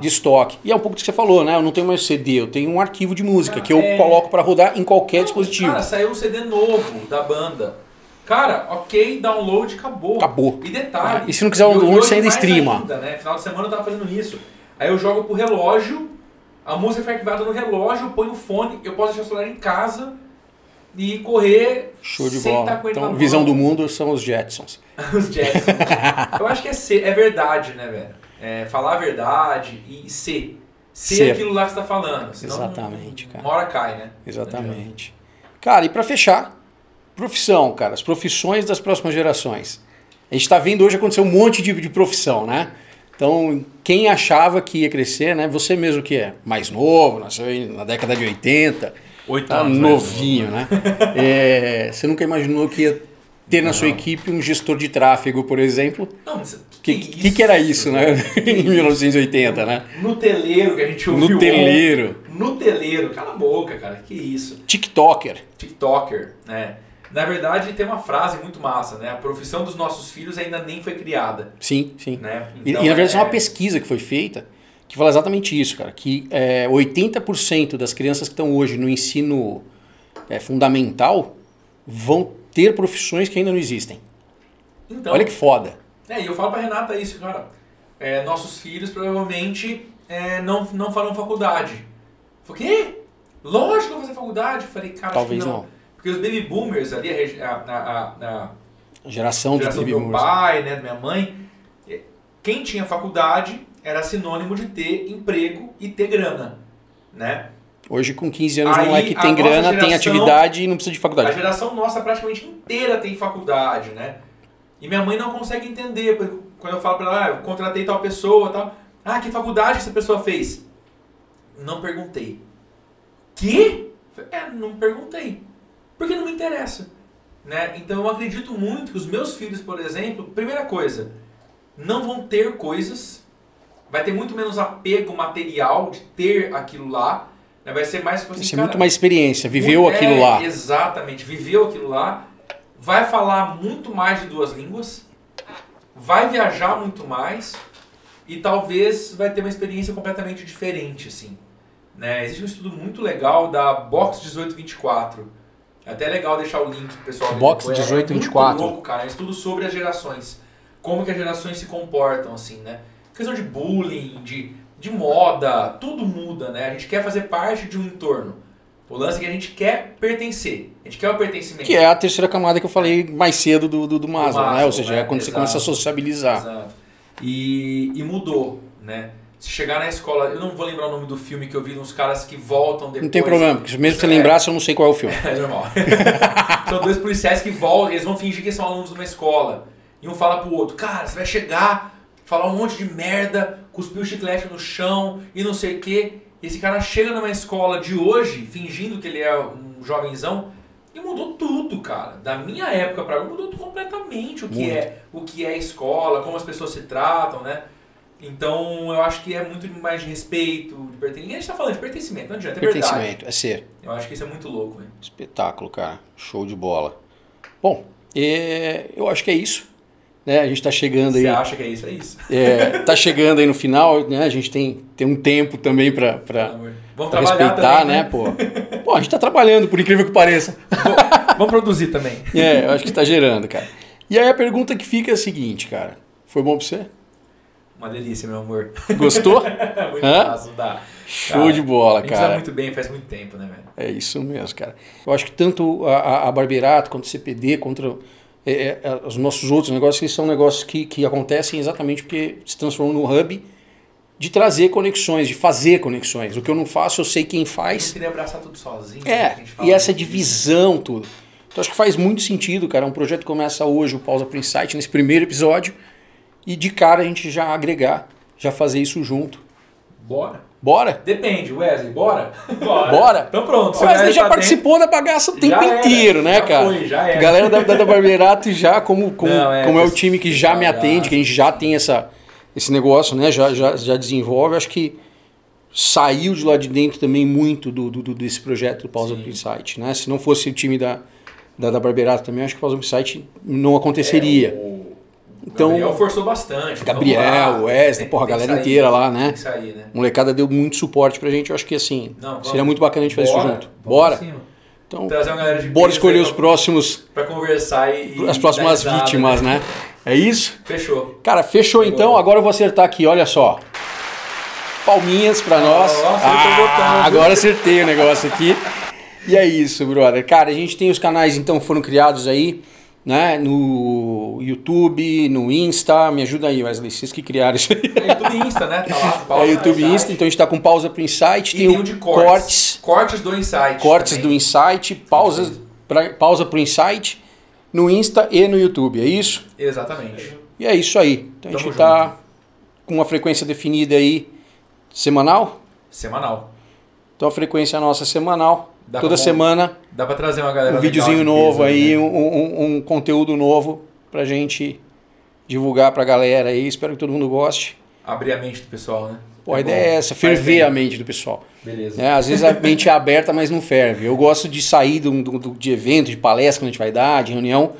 de estoque. E é um pouco do que você falou, né? Eu não tenho mais CD, eu tenho um arquivo de música cara, que eu é... coloco para rodar em qualquer não, dispositivo. Cara, saiu um CD novo da banda. Cara, ok, download, acabou. Acabou. E detalhe. E se não quiser download, você ainda streama. Ainda, né? Final de semana eu tava fazendo isso. Aí eu jogo pro relógio, a música foi arquivada no relógio, eu ponho o fone, eu posso deixar o celular em casa e correr Show de bola. Então, visão do mundo são os Jetsons. [LAUGHS] os Jetsons. eu acho que é, ser, é verdade, né, velho? É falar a verdade e ser. Ser, ser. aquilo lá que você tá falando. Senão Exatamente, cara. Uma hora cai, né? Exatamente. Cara, e para fechar, profissão, cara, as profissões das próximas gerações. A gente está vendo hoje acontecer um monte de, de profissão, né? Então, quem achava que ia crescer, né? Você mesmo que é mais novo, nasceu na década de 80, Oito tá anos. Novinho, né? [LAUGHS] é, você nunca imaginou que ia ter na não. sua equipe um gestor de tráfego, por exemplo? Não, mas que, que, que, que era isso, né? [LAUGHS] em 1980, né? No teleiro que a gente ouviu. No teleiro. No teleiro. Cala a boca, cara. Que isso. TikToker. TikToker, né? Na verdade, tem uma frase muito massa, né? A profissão dos nossos filhos ainda nem foi criada. Sim, sim. Né? Então, e, na verdade, é... é uma pesquisa que foi feita que fala exatamente isso, cara. Que é, 80% das crianças que estão hoje no ensino é, fundamental vão ter profissões que ainda não existem. Então, Olha que foda. É, e eu falo pra Renata isso, cara. É, nossos filhos provavelmente é, não, não farão faculdade. Falei, quê? Lógico que vou fazer faculdade. falei, cara, Talvez não. não. Porque os baby boomers ali, a, a, a, a geração, geração do meu boomers. pai, né, da minha mãe, quem tinha faculdade era sinônimo de ter emprego e ter grana, né? Hoje, com 15 anos, Aí, o moleque tem grana, geração, tem atividade e não precisa de faculdade. A geração nossa praticamente inteira tem faculdade, né? E minha mãe não consegue entender. Quando eu falo pra ela, ah, eu contratei tal pessoa tal. Ah, que faculdade essa pessoa fez? Não perguntei. Que? É, não perguntei porque não me interessa. Né? Então eu acredito muito que os meus filhos, por exemplo, primeira coisa, não vão ter coisas, vai ter muito menos apego material de ter aquilo lá, né? vai ser mais tipo assim, cara, muito mais experiência, viveu é, aquilo lá. Exatamente, viveu aquilo lá, vai falar muito mais de duas línguas, vai viajar muito mais e talvez vai ter uma experiência completamente diferente, assim. Né? Existe um estudo muito legal da Box 1824 é até legal deixar o link pessoal. Box 18, é 24. Muito louco, cara. É estudo sobre as gerações. Como que as gerações se comportam, assim, né? Questão de bullying, de, de moda, tudo muda, né? A gente quer fazer parte de um entorno. O lance é que a gente quer pertencer. A gente quer o pertencimento. Que é a terceira camada que eu falei mais cedo do, do, do Maslow, né? Ou seja, é, é quando exato, você começa a sociabilizar. Exato. E, e mudou, né? Se chegar na escola, eu não vou lembrar o nome do filme que eu vi, uns caras que voltam depois. Não tem problema, porque mesmo se você é, lembrasse, eu não sei qual é o filme. [LAUGHS] É normal. [LAUGHS] são dois policiais que voltam, eles vão fingir que são alunos de uma escola. E um fala pro outro, cara, você vai chegar, falar um monte de merda, cuspir o chiclete no chão e não sei o quê. Esse cara chega numa escola de hoje, fingindo que ele é um jovenzão, e mudou tudo, cara. Da minha época para agora, mudou completamente o que, é, o que é escola, como as pessoas se tratam, né? Então eu acho que é muito mais de respeito, de pertencimento. A gente tá falando de pertencimento, não adianta, é Pertencimento, verdade. é ser. Eu acho que isso é muito louco, hein? Espetáculo, cara. Show de bola. Bom, é, eu acho que é isso. Né? A gente está chegando aí. Você acha que é isso? É isso. É, tá chegando aí no final, né? A gente tem, tem um tempo também para respeitar, também, né? né? Pô. Pô, a gente está trabalhando, por incrível que pareça. Vamos produzir também. É, eu acho que está gerando, cara. E aí a pergunta que fica é a seguinte, cara. Foi bom para você? Uma delícia, meu amor. Gostou? [LAUGHS] muito Hã? fácil, dá. Show cara, de bola, cara. A muito bem faz muito tempo, né, velho? É isso mesmo, cara. Eu acho que tanto a, a Barberato quanto o CPD, contra é, é, os nossos outros negócios, são negócios que, que acontecem exatamente porque se transformam no hub de trazer conexões, de fazer conexões. O que eu não faço, eu sei quem Eu faz. não queria abraçar tudo sozinho. né, É, que a gente fala e essa divisão, tudo. Então acho que faz muito sentido, cara. Um projeto que começa hoje, o Pausa pro Insight, nesse primeiro episódio, e de cara a gente já agregar, já fazer isso junto. Bora. Bora? Depende, Wesley, bora? Bora. Bora? Então pronto. O Wesley já tá participou da bagaça o Já tempo era, inteiro, né, já cara? foi, já era. A galera da, da, da Barberato já, como, como, Não, é, como é o time que já me já- atende, que a gente já tem essa, esse negócio, né? Já, já, já desenvolve, acho que saiu de lá de dentro também muito do, do- do- desse projeto do Pausa Sim. pro Insight, né? Se não fosse o time da, da, da Barberato também, acho que o Pausa Insight não aconteceria. É, o Então- Gabriel forçou bastante. Gabriel, Vamos lá. Wesley, porra, a galera sair, inteira lá, né? Tem que sair, né? Molecada deu muito suporte pra gente, eu acho que assim, Não, vamos. seria muito bacana a gente fazer Bora, isso junto. Bora? Então, bora escolher os próximos Pra conversar e. as próximas risada, vítimas, né? É isso? Fechou. Cara, fechou Chegou. então. Agora eu vou acertar aqui, olha só. Palminhas pra nós. acertou Ah, agora acertei o negócio aqui. E é isso, brother. Cara, a gente tem os canais então que foram criados aí, né? No YouTube, no Insta. Me ajuda aí, Wesley. Vocês que criaram isso aí. É YouTube e Insta, né? Tá lá. [LAUGHS] É pausa YouTube e no Insta. Então a gente tá com pausa pro Insight. E Tem, tem o um de cortes. cortes, Cortes do Insight. cortes também. do Insight, pausas pra, pausa pro Insight no Insta e no YouTube. É isso? Exatamente. E é isso aí. Então a Tamo gente tá com uma frequência definida aí semanal. Semanal. Então a frequência nossa é semanal. Dá Toda pra- semana Dá pra trazer uma galera um videozinho de novo aí, né? um, um- um conteúdo novo pra gente divulgar pra galera aí. Espero que todo mundo goste. Abrir a mente do pessoal, né? Pô, a É ideia bom. é essa, ferver a mente do pessoal. Beleza. né? Às vezes a mente é aberta, mas não ferve. Eu gosto de sair do, do- do- de evento, de palestra que a gente vai dar, de reunião,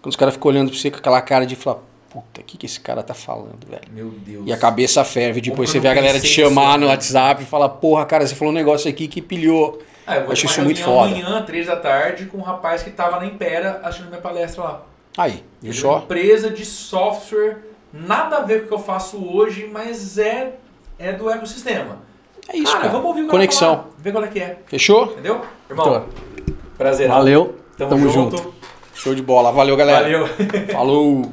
quando os caras ficam olhando pra você com aquela cara de falar, puta, o que, que esse cara tá falando, velho? Meu Deus. E a cabeça ferve. Depois você vê a galera te chamar nisso, no né? WhatsApp e falar, porra, cara, você falou um negócio aqui que pilhou. Ah, eu vou Acho uma isso muito foda. amanhã, três da tarde, com um rapaz que tava na Impera assistindo minha palestra lá. Aí, viu é uma só? empresa de software, nada a ver com o que eu faço hoje, mas é, é do ecossistema. É isso, cara. vamos ouvir o cara Conexão. falar, ver qual é que é. Fechou? Entendeu? Irmão, Então, prazer. Valeu. Tamo, Tamo junto. junto. Show de bola. Valeu, galera. Valeu. [LAUGHS] Falou.